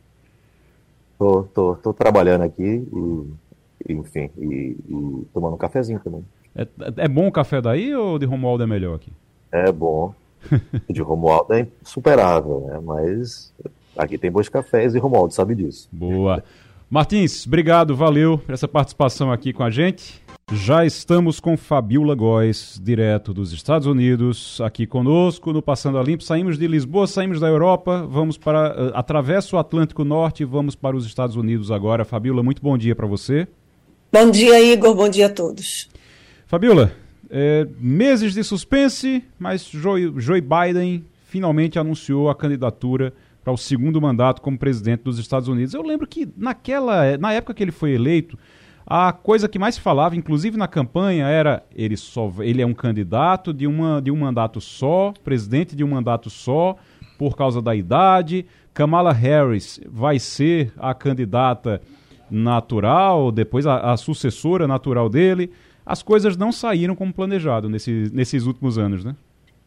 Tô, tô, tô trabalhando aqui e, enfim, e, e tomando um cafezinho também. É, é bom o café daí ou de Romualdo é melhor aqui? É bom. De Romualdo é insuperável, né? Mas aqui tem bons cafés e Romualdo sabe disso. Boa. Martins, obrigado, valeu por essa participação aqui com a gente. Já estamos com Fabiola Góes, direto dos Estados Unidos, aqui conosco no Passando a Limpo. Saímos de Lisboa, saímos da Europa, vamos para. Uh, atravessa o Atlântico Norte e vamos para os Estados Unidos agora. Fabiola, muito bom dia para você. Bom dia, Igor. Bom dia a todos. Fabiola, é, meses de suspense, mas Joe, Joe Biden finalmente anunciou a candidatura para o segundo mandato como presidente dos Estados Unidos. Eu lembro que naquela, na época que ele foi eleito, a coisa que mais se falava, inclusive na campanha, era ele só ele é um candidato de, uma, de um mandato só, presidente de um mandato só, por causa da idade. Kamala Harris vai ser a candidata natural, depois a, a sucessora natural dele. As coisas não saíram como planejado nesse, nesses últimos anos, né?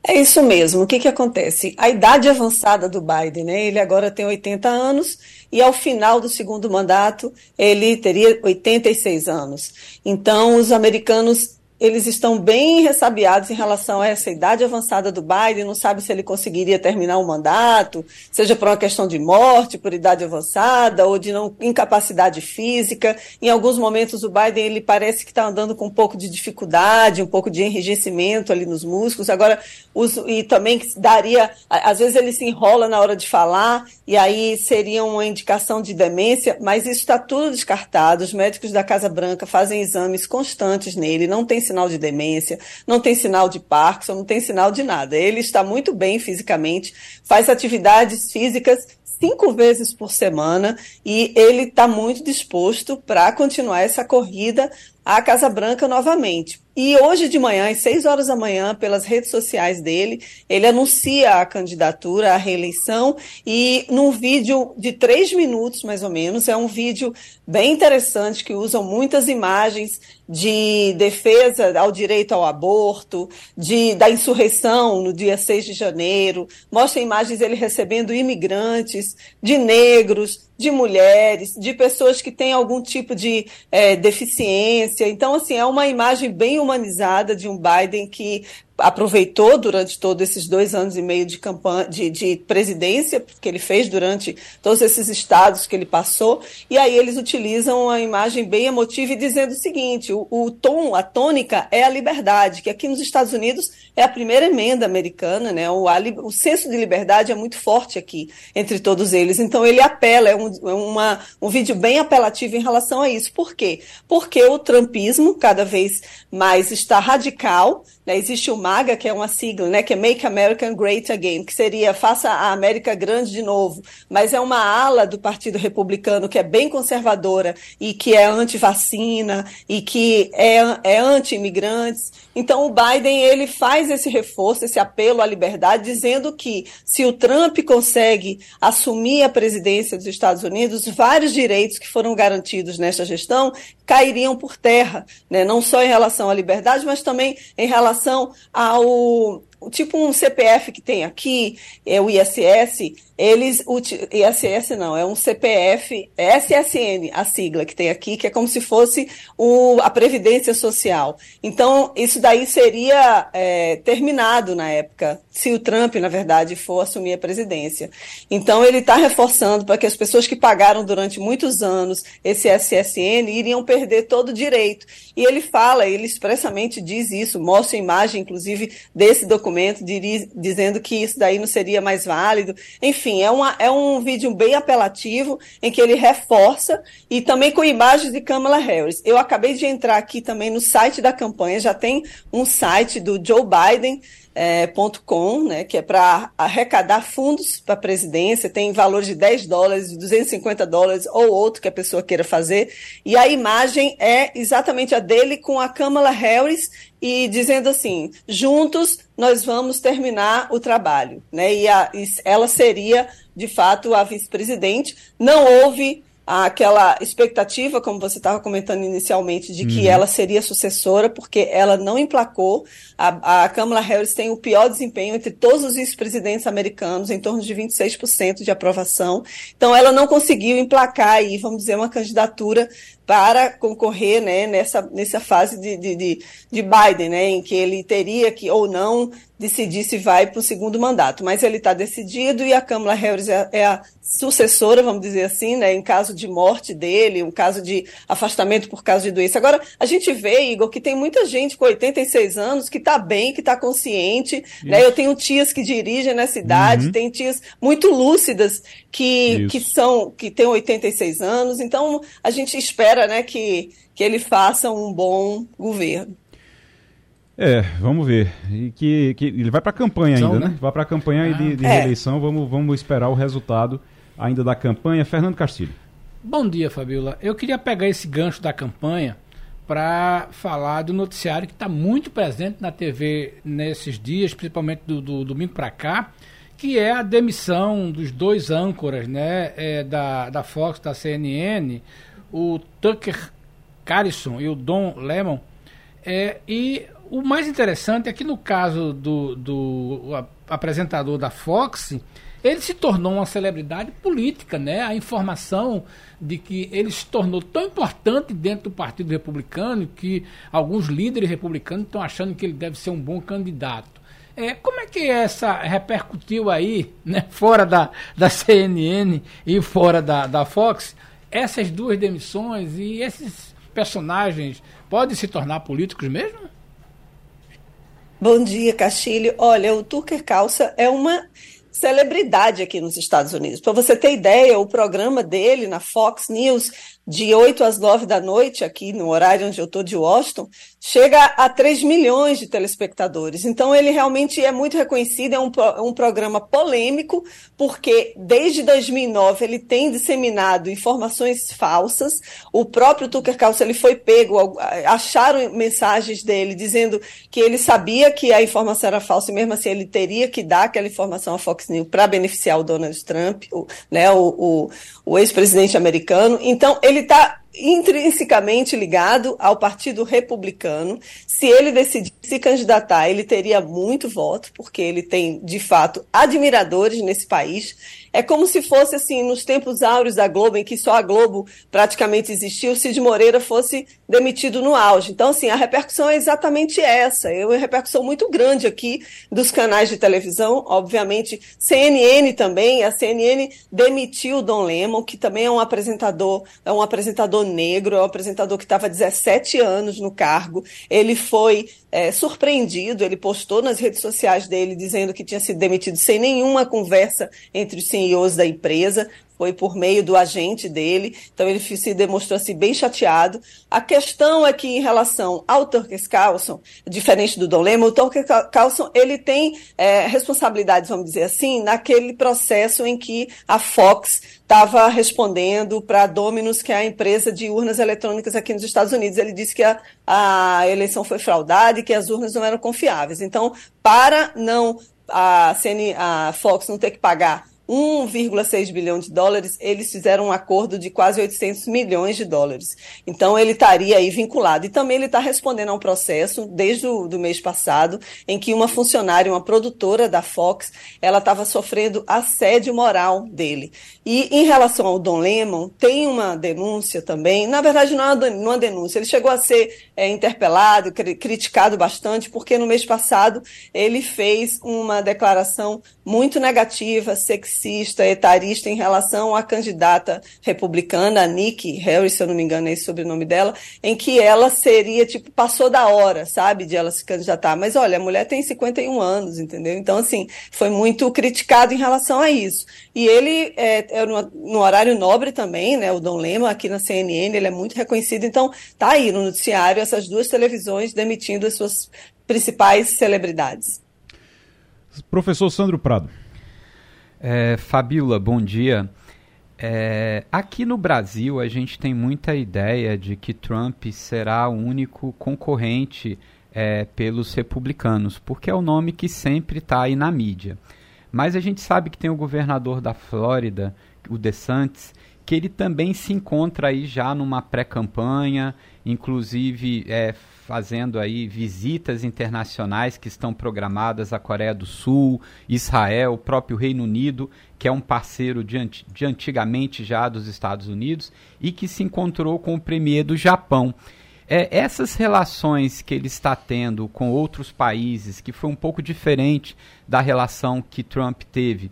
É isso mesmo. O que, que acontece? A idade avançada do Biden, né? Ele agora tem 80 anos e ao final do segundo mandato ele teria 86 anos. Então os americanos eles estão bem ressabiados em relação a essa idade avançada do Biden, não sabe se ele conseguiria terminar o mandato, seja por uma questão de morte, por idade avançada, ou de não incapacidade física. Em alguns momentos o Biden ele parece que está andando com um pouco de dificuldade, um pouco de enrijecimento ali nos músculos. Agora, os, e também daria, às vezes ele se enrola na hora de falar, e aí seria uma indicação de demência, mas isso está tudo descartado. Os médicos da Casa Branca fazem exames constantes nele, não tem sinal de demência, não tem sinal de Parkinson, não tem sinal de nada. Ele está muito bem fisicamente, faz atividades físicas cinco vezes por semana e ele está muito disposto para continuar essa corrida à Casa Branca novamente. E hoje de manhã, às 6 horas da manhã, pelas redes sociais dele, ele anuncia a candidatura à reeleição e num vídeo de três minutos, mais ou menos, é um vídeo bem interessante que usam muitas imagens de defesa ao direito ao aborto, de, da insurreição no dia 6 de janeiro, mostra imagens dele recebendo imigrantes, de negros, de mulheres, de pessoas que têm algum tipo de é, deficiência. Então, assim, é uma imagem bem humanizada de um Biden que aproveitou durante todos esses dois anos e meio de campanha de, de, presidência que ele fez durante todos esses estados que ele passou. E aí eles utilizam uma imagem bem emotiva e dizendo o seguinte o, o tom a tônica é a liberdade que aqui nos Estados Unidos é a primeira emenda americana né? O, a, o senso de liberdade é muito forte aqui entre todos eles. Então ele apela é um, é uma, um vídeo bem apelativo em relação a isso. Por quê? Porque o trumpismo cada vez mais está radical né? existe o MAGA, que é uma sigla, né, que é Make America Great Again, que seria Faça a América Grande de Novo, mas é uma ala do Partido Republicano que é bem conservadora e que é anti-vacina e que é, é anti-imigrantes. Então o Biden ele faz esse reforço, esse apelo à liberdade, dizendo que se o Trump consegue assumir a presidência dos Estados Unidos, vários direitos que foram garantidos nesta gestão cairiam por terra, né? não só em relação à liberdade, mas também em relação ao tipo um CPF que tem aqui, é o ISS, eles, ISS não, é um CPF, é SSN, a sigla que tem aqui, que é como se fosse o, a Previdência Social. Então, isso daí seria é, terminado na época, se o Trump, na verdade, for assumir a presidência. Então, ele está reforçando para que as pessoas que pagaram durante muitos anos esse SSN iriam perder todo o direito. E ele fala, ele expressamente diz isso, mostra a imagem, inclusive, desse documento documento dizendo que isso daí não seria mais válido. Enfim, é, uma, é um vídeo bem apelativo em que ele reforça e também com imagens de Kamala Harris. Eu acabei de entrar aqui também no site da campanha, já tem um site do Joe Biden é, .com, né, que é para arrecadar fundos para a presidência, tem valor de 10 dólares, 250 dólares ou outro que a pessoa queira fazer. E a imagem é exatamente a dele com a Kamala Harris e dizendo assim: juntos nós vamos terminar o trabalho. Né? E, a, e ela seria, de fato, a vice-presidente. Não houve aquela expectativa, como você estava comentando inicialmente, de que uhum. ela seria sucessora, porque ela não emplacou. A, a Kamala Harris tem o pior desempenho entre todos os vice-presidentes americanos, em torno de 26% de aprovação. Então, ela não conseguiu emplacar aí, vamos dizer, uma candidatura para concorrer né, nessa, nessa fase de, de, de, de Biden, né, em que ele teria que ou não decidir se vai para o segundo mandato. Mas ele está decidido e a Kamala Harris é, é, a sucessora, vamos dizer assim, né, em caso de morte dele, um caso de afastamento por causa de doença. Agora, a gente vê, Igor, que tem muita gente com 86 anos que está bem, que está consciente. Né? Eu tenho tias que dirigem na cidade, uhum. tem tias muito lúcidas que, que são que têm 86 anos. Então, a gente espera né, que, que ele faça um bom governo. É, vamos ver. E que, que ele vai para a campanha então, ainda, né? Vai para a campanha ah. de, de é. reeleição. Vamos, vamos esperar o resultado ainda da campanha. Fernando Castilho. Bom dia, Fabiola. Eu queria pegar esse gancho da campanha para falar do noticiário que está muito presente na TV nesses dias, principalmente do, do domingo para cá, que é a demissão dos dois âncoras né, é, da, da Fox, da CNN, o Tucker Carlson e o Don Lemon. É, e o mais interessante é que no caso do, do apresentador da Fox, ele se tornou uma celebridade política, né? A informação de que ele se tornou tão importante dentro do Partido Republicano que alguns líderes republicanos estão achando que ele deve ser um bom candidato. É, como é que essa repercutiu aí, né, fora da, da CNN e fora da, da Fox, essas duas demissões e esses personagens podem se tornar políticos mesmo? Bom dia, Castilho. Olha, o Tucker Calça é uma celebridade aqui nos Estados Unidos. Para você ter ideia, o programa dele na Fox News de 8 às 9 da noite, aqui no horário onde eu estou de Washington, chega a 3 milhões de telespectadores. Então, ele realmente é muito reconhecido, é um, um programa polêmico, porque desde 2009 ele tem disseminado informações falsas. O próprio Tucker Carlson ele foi pego, acharam mensagens dele dizendo que ele sabia que a informação era falsa e mesmo assim ele teria que dar aquela informação à Fox News para beneficiar o Donald Trump, o, né, o, o, o ex-presidente americano. Então, ele está intrinsecamente ligado ao Partido Republicano. Se ele decidir se candidatar, ele teria muito voto, porque ele tem, de fato, admiradores nesse país. É como se fosse assim, nos tempos áureos da Globo, em que só a Globo praticamente existia, o Cid Moreira fosse demitido no auge. Então, assim, a repercussão é exatamente essa. É uma repercussão muito grande aqui dos canais de televisão, obviamente, CNN também. A CNN demitiu o Don Lemon, que também é um apresentador, é um apresentador negro, é um apresentador que estava 17 anos no cargo. Ele foi é, surpreendido, ele postou nas redes sociais dele dizendo que tinha sido demitido sem nenhuma conversa entre os CEOs da empresa, foi por meio do agente dele, então ele se demonstrou assim, bem chateado. A questão é que em relação ao Turkis Carlson, diferente do Don Lemon, o Turkis Carlson ele tem é, responsabilidades, vamos dizer assim, naquele processo em que a Fox estava respondendo para a Dominus, que é a empresa de urnas eletrônicas aqui nos Estados Unidos. Ele disse que a, a eleição foi fraudada e que as urnas não eram confiáveis. Então, para não a, CN, a Fox não ter que pagar 1,6 bilhão de dólares, eles fizeram um acordo de quase 800 milhões de dólares. Então, ele estaria aí vinculado. E também ele está respondendo a um processo, desde o do mês passado, em que uma funcionária, uma produtora da Fox, ela estava sofrendo assédio moral dele. E em relação ao Don Lemon, tem uma denúncia também, na verdade não é uma denúncia, ele chegou a ser é, interpelado, criticado bastante, porque no mês passado ele fez uma declaração muito negativa, sexista, etarista em relação à candidata republicana, a Nikki Harris, se eu não me engano é esse sobrenome dela, em que ela seria, tipo, passou da hora, sabe, de ela se candidatar. Mas olha, a mulher tem 51 anos, entendeu? Então, assim, foi muito criticado em relação a isso. E ele é, é no, no, horário nobre também, né? O Dom Lema, aqui na CNN, ele é muito reconhecido. Então, tá aí no noticiário essas duas televisões demitindo as suas principais celebridades. Professor Sandro Prado. É, Fabiola, bom dia. É, aqui no Brasil, a gente tem muita ideia de que Trump será o único concorrente é, pelos republicanos, porque é o nome que sempre está aí na mídia. Mas a gente sabe que tem o governador da Flórida, o DeSantis, que ele também se encontra aí já numa pré-campanha, inclusive é, fazendo aí visitas internacionais que estão programadas à Coreia do Sul, Israel, o próprio Reino Unido, que é um parceiro de, de antigamente já dos Estados Unidos, e que se encontrou com o premier do Japão. É, essas relações que ele está tendo com outros países, que foi um pouco diferente da relação que Trump teve,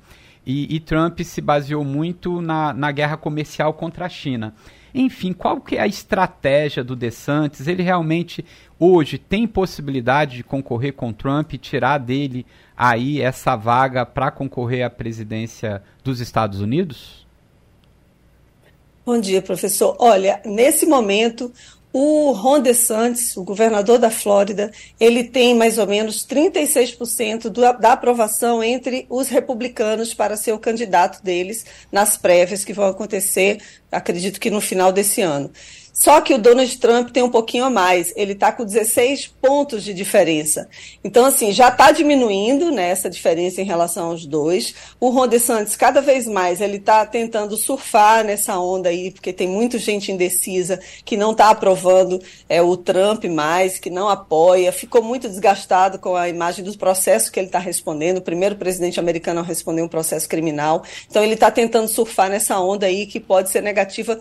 e, e Trump se baseou muito na, na guerra comercial contra a China. Enfim, qual que é a estratégia do DeSantis? Ele realmente hoje tem possibilidade de concorrer com Trump e tirar dele aí essa vaga para concorrer à presidência dos Estados Unidos? Bom dia, professor. Olha, nesse momento, o Ron DeSantis, o governador da Flórida, ele tem mais ou menos 36% do, da aprovação entre os republicanos para ser o candidato deles nas prévias que vão acontecer, acredito que no final desse ano. Só que o Donald Trump tem um pouquinho a mais, ele está com 16 pontos de diferença. Então, assim, já está diminuindo né, essa diferença em relação aos dois. O Ron DeSantis, cada vez mais, ele está tentando surfar nessa onda aí, porque tem muita gente indecisa que não está aprovando é, o Trump mais, que não apoia, ficou muito desgastado com a imagem dos processos que ele está respondendo. O primeiro presidente americano a responder um processo criminal. Então, ele está tentando surfar nessa onda aí que pode ser negativa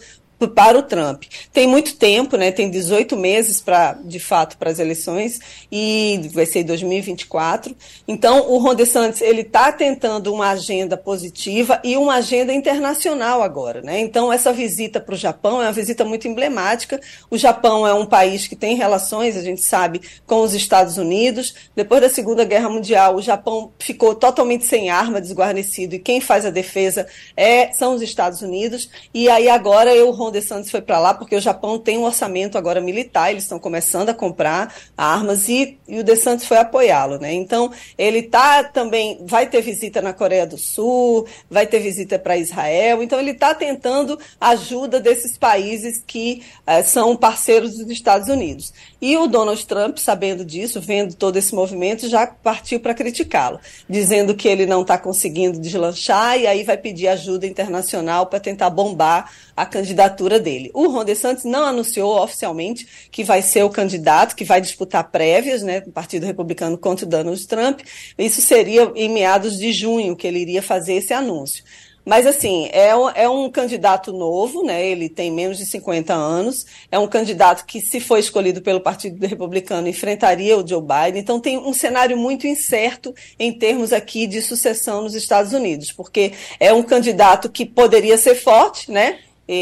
para o Trump. Tem muito tempo, né? Tem 18 meses para, de fato, para as eleições e vai ser em 2024. Então, o Ron DeSantis ele está tentando uma agenda positiva e uma agenda internacional agora, né? Então, essa visita para o Japão é uma visita muito emblemática. O Japão é um país que tem relações, a gente sabe, com os Estados Unidos. Depois da Segunda Guerra Mundial, o Japão ficou totalmente sem arma, desguarnecido e quem faz a defesa é são os Estados Unidos. E aí agora eu Ron DeSantis foi para lá porque o Japão tem um orçamento agora militar, eles estão começando a comprar armas e, e o DeSantis foi apoiá-lo, né? Então, ele tá também, vai ter visita na Coreia do Sul, vai ter visita para Israel, então ele está tentando ajuda desses países que eh, são parceiros dos Estados Unidos. E o Donald Trump, sabendo disso, vendo todo esse movimento, já partiu para criticá-lo, dizendo que ele não está conseguindo deslanchar e aí vai pedir ajuda internacional para tentar bombar a candidatura dele. O Ron DeSantis não anunciou oficialmente que vai ser o candidato que vai disputar prévias, né, do Partido Republicano contra o Donald Trump. Isso seria em meados de junho que ele iria fazer esse anúncio. Mas, assim, é, é um candidato novo, né? Ele tem menos de 50 anos. É um candidato que, se for escolhido pelo Partido Republicano, enfrentaria o Joe Biden. Então, tem um cenário muito incerto em termos aqui de sucessão nos Estados Unidos, porque é um candidato que poderia ser forte, né?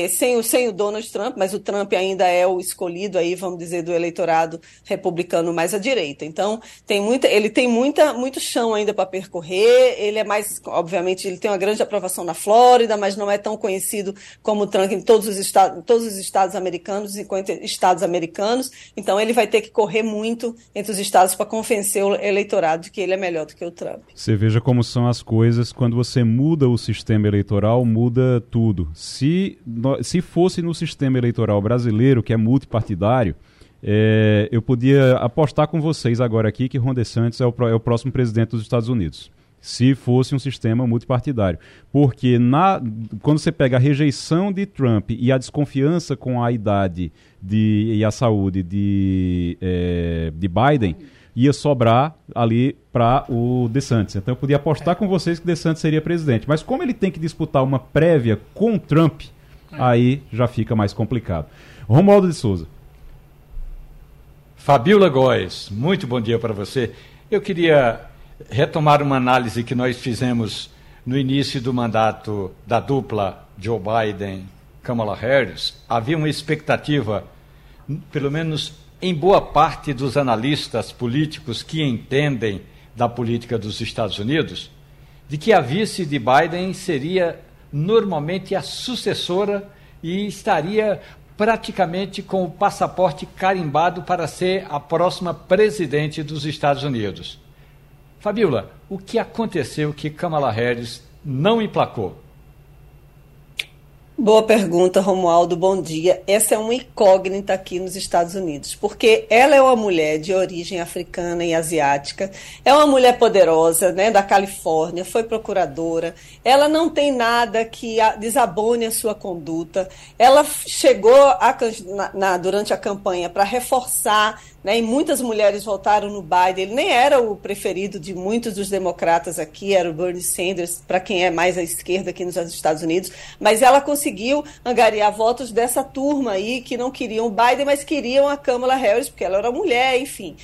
Sem, o, sem o Donald Trump, mas o Trump ainda é o escolhido aí, vamos dizer, do eleitorado republicano mais à direita. Então, tem muita, ele tem muita, muito chão ainda para percorrer. Ele é mais, obviamente, ele tem uma grande aprovação na Flórida, mas não é tão conhecido como o Trump em todos os estados, todos os estados americanos, 50 estados americanos. Então, ele vai ter que correr muito entre os estados para convencer o eleitorado de que ele é melhor do que o Trump. Você veja como são as coisas quando você muda o sistema eleitoral, muda tudo. Se se fosse no sistema eleitoral brasileiro, que é multipartidário, é, eu podia apostar com vocês agora aqui que Ron DeSantis é o, é o próximo presidente dos Estados Unidos se fosse um sistema multipartidário. Porque na, quando você pega a rejeição de Trump e a desconfiança com a idade de, e a saúde de, é, de Biden, ia sobrar ali para o DeSantis. Então eu podia apostar com vocês que DeSantis seria presidente. Mas como ele tem que disputar uma prévia com Trump, aí já fica mais complicado. Romualdo de Souza. Fabiola Góes, muito bom dia para você. Eu queria retomar uma análise que nós fizemos no início do mandato da dupla Joe Biden Kamala Harris, havia uma expectativa, pelo menos em boa parte dos analistas políticos que entendem da política dos Estados Unidos, de que a vice de Biden seria normalmente a sucessora e estaria praticamente com o passaporte carimbado para ser a próxima presidente dos Estados Unidos. Fabiola, o que aconteceu que Kamala Harris não emplacou? Boa pergunta, Romualdo. Bom dia. Essa é uma incógnita aqui nos Estados Unidos, porque ela é uma mulher de origem africana e asiática, é uma mulher poderosa, né, da Califórnia, foi procuradora. Ela não tem nada que desabone a sua conduta. Ela chegou a, na, na, durante a campanha para reforçar né, e muitas mulheres votaram no Biden. Ele nem era o preferido de muitos dos democratas aqui, era o Bernie Sanders, para quem é mais à esquerda aqui nos Estados Unidos, mas ela conseguiu angariar votos dessa turma aí que não queriam o Biden, mas queriam a Kamala Harris, porque ela era mulher, enfim.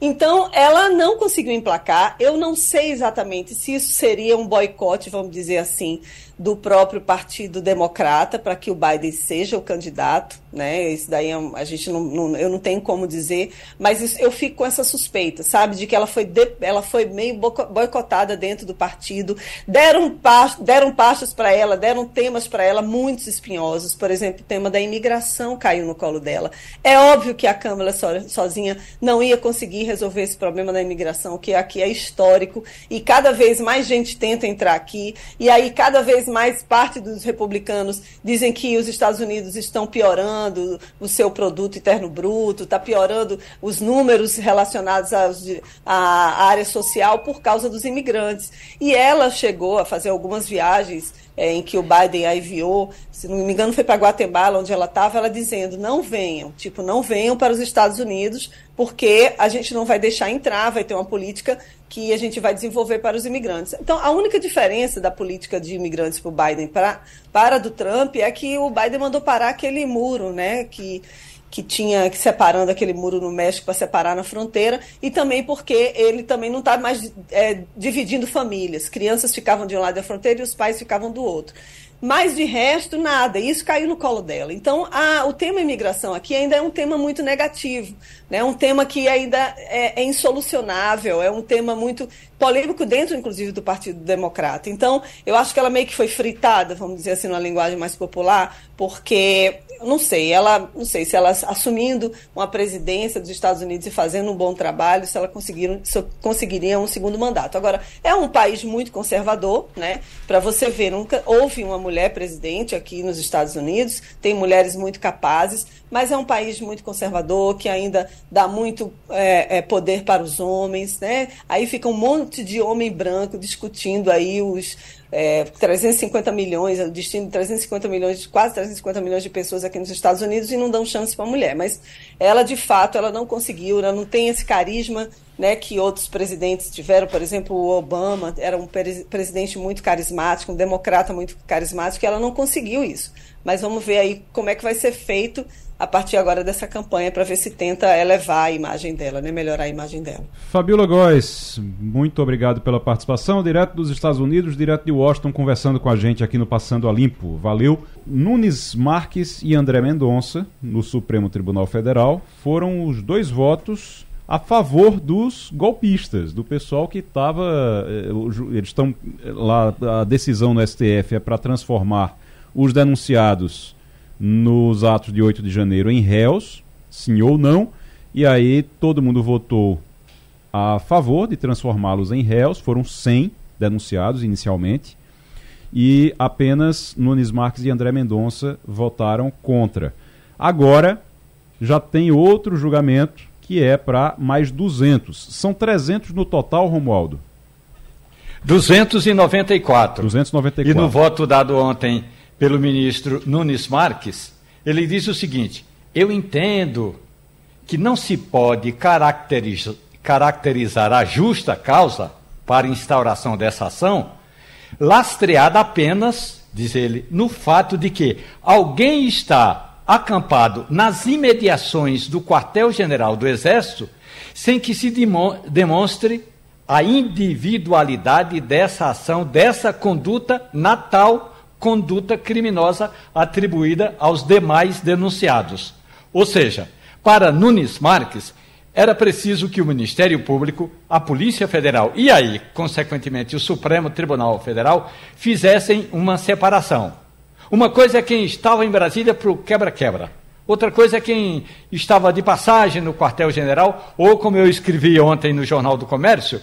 Então, ela não conseguiu emplacar. Eu não sei exatamente se isso seria um boicote, vamos dizer assim, do próprio Partido Democrata para que o Biden seja o candidato, né? Isso daí é a gente não, não, eu não tenho como dizer, mas isso, eu fico com essa suspeita, sabe, de que ela foi de, ela foi meio boicotada dentro do partido, deram deram pastos para ela, deram temas para ela muitos espinhosos, por exemplo, o tema da imigração caiu no colo dela. É óbvio que a Câmara so, sozinha não ia conseguir resolver esse problema da imigração, que aqui é histórico e cada vez mais gente tenta entrar aqui e aí cada vez mais parte dos republicanos dizem que os Estados Unidos estão piorando o seu produto interno bruto, está piorando os números relacionados à área social por causa dos imigrantes. E ela chegou a fazer algumas viagens é, em que o Biden a enviou, se não me engano foi para Guatemala, onde ela estava, ela dizendo, não venham, tipo, não venham para os Estados Unidos, porque a gente não vai deixar entrar, vai ter uma política que a gente vai desenvolver para os imigrantes. Então, a única diferença da política de imigrantes para o Biden para, para do Trump é que o Biden mandou parar aquele muro, né, que que tinha que separando aquele muro no México para separar na fronteira e também porque ele também não está mais é, dividindo famílias. Crianças ficavam de um lado da fronteira e os pais ficavam do outro. Mas de resto, nada. Isso caiu no colo dela. Então, a, o tema imigração aqui ainda é um tema muito negativo. Né? Um tema que ainda é, é insolucionável, é um tema muito polêmico dentro, inclusive, do Partido Democrata. Então, eu acho que ela meio que foi fritada, vamos dizer assim, numa linguagem mais popular, porque não sei, ela não sei se ela assumindo uma presidência dos Estados Unidos e fazendo um bom trabalho, se ela conseguir, se conseguiria um segundo mandato. Agora, é um país muito conservador, né? Para você ver, nunca houve uma mulher presidente aqui nos Estados Unidos, tem mulheres muito capazes, mas é um país muito conservador que ainda dá muito é, é, poder para os homens, né? Aí fica um monte de homem branco discutindo aí os é, 350 milhões, o destino de 350 milhões, quase 350 milhões de pessoas aqui nos Estados Unidos e não dão chance para a mulher. Mas ela, de fato, ela não conseguiu, ela não tem esse carisma né, que outros presidentes tiveram. Por exemplo, o Obama era um presidente muito carismático, um democrata muito carismático, e ela não conseguiu isso. Mas vamos ver aí como é que vai ser feito a partir agora dessa campanha para ver se tenta elevar a imagem dela, né, melhorar a imagem dela. Fabiola Góes, muito obrigado pela participação, direto dos Estados Unidos, direto de Washington, conversando com a gente aqui no Passando a Limpo. Valeu. Nunes Marques e André Mendonça, no Supremo Tribunal Federal, foram os dois votos a favor dos golpistas, do pessoal que estava. Eh, eles estão lá, a decisão no STF é para transformar os denunciados nos atos de 8 de janeiro em réus, sim ou não, e aí todo mundo votou a favor de transformá-los em réus, foram 100 denunciados inicialmente, e apenas Nunes Marques e André Mendonça votaram contra. Agora já tem outro julgamento que é para mais 200. São 300 no total, Romualdo? 294. 294. E no voto dado ontem pelo ministro Nunes Marques, ele diz o seguinte: eu entendo que não se pode caracterizar, a justa causa para instauração dessa ação lastreada apenas, diz ele, no fato de que alguém está acampado nas imediações do quartel-general do Exército sem que se demonstre a individualidade dessa ação, dessa conduta na tal conduta criminosa atribuída aos demais denunciados. Ou seja, para Nunes Marques, era preciso que o Ministério Público, a Polícia Federal e aí, consequentemente, o Supremo Tribunal Federal fizessem uma separação. Uma coisa é quem estava em Brasília para o quebra-quebra. Outra coisa é quem estava de passagem no quartel-general, ou como eu escrevi ontem no Jornal do Comércio,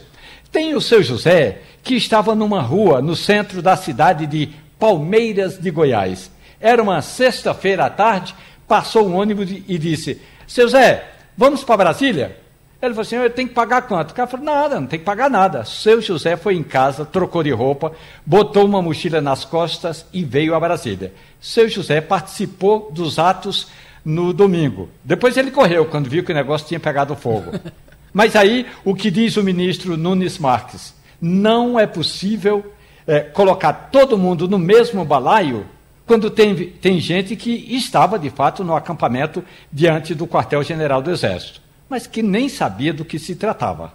tem o seu José, que estava numa rua no centro da cidade de Palmeiras de Goiás. Era uma sexta-feira à tarde, passou um ônibus e disse: Seu Zé, vamos para Brasília? Ele falou assim: eu tenho que pagar quanto? O cara falou: nada, não tem que pagar nada. Seu José foi em casa, trocou de roupa, botou uma mochila nas costas e veio a Brasília. Seu José participou dos atos no domingo. Depois ele correu quando viu que o negócio tinha pegado fogo. Mas aí, o que diz o ministro Nunes Marques? Não é possível é, colocar todo mundo no mesmo balaio quando tem, tem gente que estava, de fato, no acampamento diante do quartel-general do Exército, mas que nem sabia do que se tratava.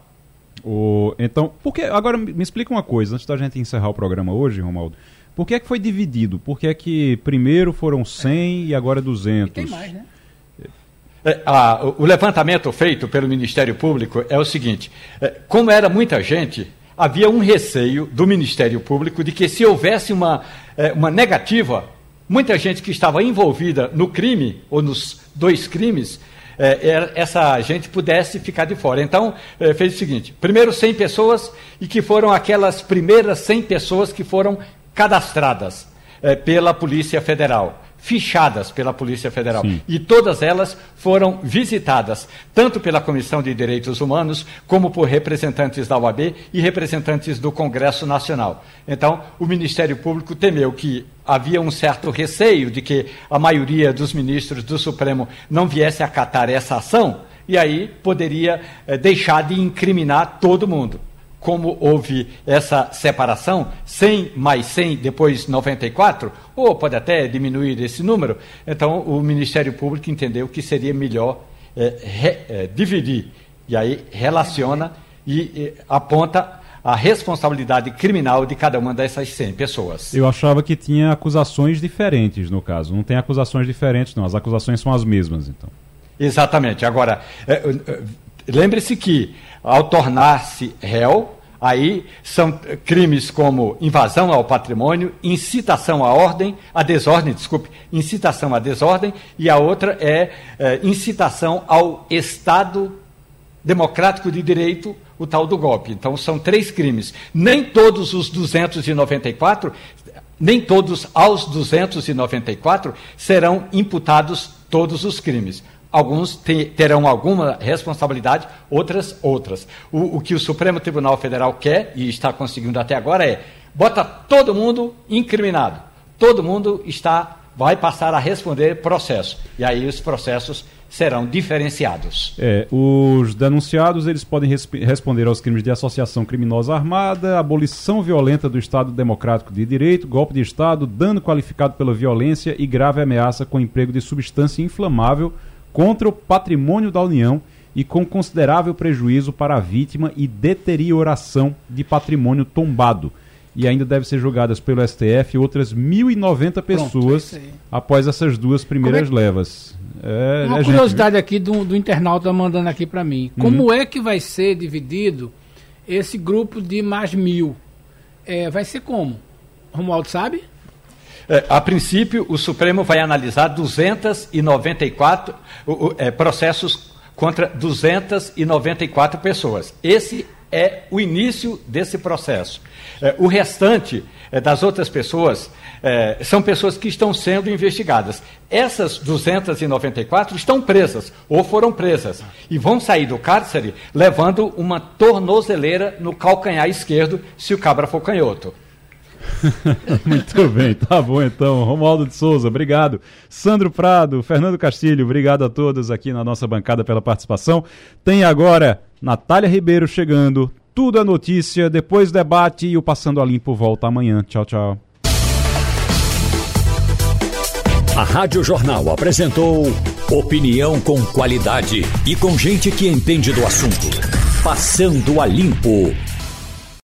O, então, porque agora me explica uma coisa, antes da gente encerrar o programa hoje, Romaldo. Por que é que foi dividido? Por que é que primeiro foram 100 e agora 200? E tem mais, né? É, a, o levantamento feito pelo Ministério Público é o seguinte: é, como era muita gente, havia um receio do Ministério Público de que, se houvesse uma, é, uma negativa, muita gente que estava envolvida no crime, ou nos dois crimes, é, essa gente pudesse ficar de fora. Então, é, fez o seguinte: primeiro 100 pessoas, e que foram aquelas primeiras 100 pessoas que foram cadastradas pela Polícia Federal fichadas pela Polícia Federal. Sim. E todas elas foram visitadas, tanto pela Comissão de Direitos Humanos, como por representantes da UAB e representantes do Congresso Nacional. Então, o Ministério Público temeu que havia um certo receio de que a maioria dos ministros do Supremo não viesse acatar essa ação, e aí poderia eh, deixar de incriminar todo mundo como houve essa separação, 100 mais 100, depois 94, ou pode até diminuir esse número, então o Ministério Público entendeu que seria melhor é, re, é, dividir. E aí relaciona e, e aponta a responsabilidade criminal de cada uma dessas 100 pessoas. Eu achava que tinha acusações diferentes no caso. Não tem acusações diferentes, não. As acusações são as mesmas, então. Exatamente. Agora, lembre-se que ao tornar-se réu, aí são crimes como invasão ao patrimônio, incitação à ordem, à desordem, desculpe, incitação à desordem, e a outra é, é incitação ao Estado democrático de direito, o tal do golpe. Então são três crimes. Nem todos os 294, nem todos aos 294 serão imputados todos os crimes. Alguns te, terão alguma responsabilidade, outras, outras. O, o que o Supremo Tribunal Federal quer, e está conseguindo até agora, é bota todo mundo incriminado. Todo mundo está vai passar a responder processo. E aí os processos serão diferenciados. É, os denunciados eles podem responder aos crimes de associação criminosa armada, abolição violenta do Estado Democrático de Direito, golpe de Estado, dano qualificado pela violência e grave ameaça com emprego de substância inflamável contra o patrimônio da União e com considerável prejuízo para a vítima e deterioração de patrimônio tombado. E ainda deve ser julgadas pelo STF outras 1.090 pessoas Pronto, após essas duas primeiras é levas. É, Uma é curiosidade gente, aqui do, do internauta mandando aqui para mim. Uhum. Como é que vai ser dividido esse grupo de mais mil? É, vai ser como? Romualdo sabe? É, a princípio, o Supremo vai analisar 294 é, processos contra 294 pessoas. Esse é o início desse processo. É, o restante das outras pessoas são pessoas que estão sendo investigadas. Essas 294 estão presas ou foram presas e vão sair do cárcere levando uma tornozeleira no calcanhar esquerdo se o cabra for canhoto. Muito bem, tá bom então. Romualdo de Souza, obrigado. Sandro Prado, Fernando Castilho, obrigado a todos aqui na nossa bancada pela participação. Tem agora Natália Ribeiro chegando. Tudo é notícia, depois debate e o Passando a Limpo volta amanhã. Tchau, tchau. A Rádio Jornal apresentou opinião com qualidade e com gente que entende do assunto. Passando a Limpo.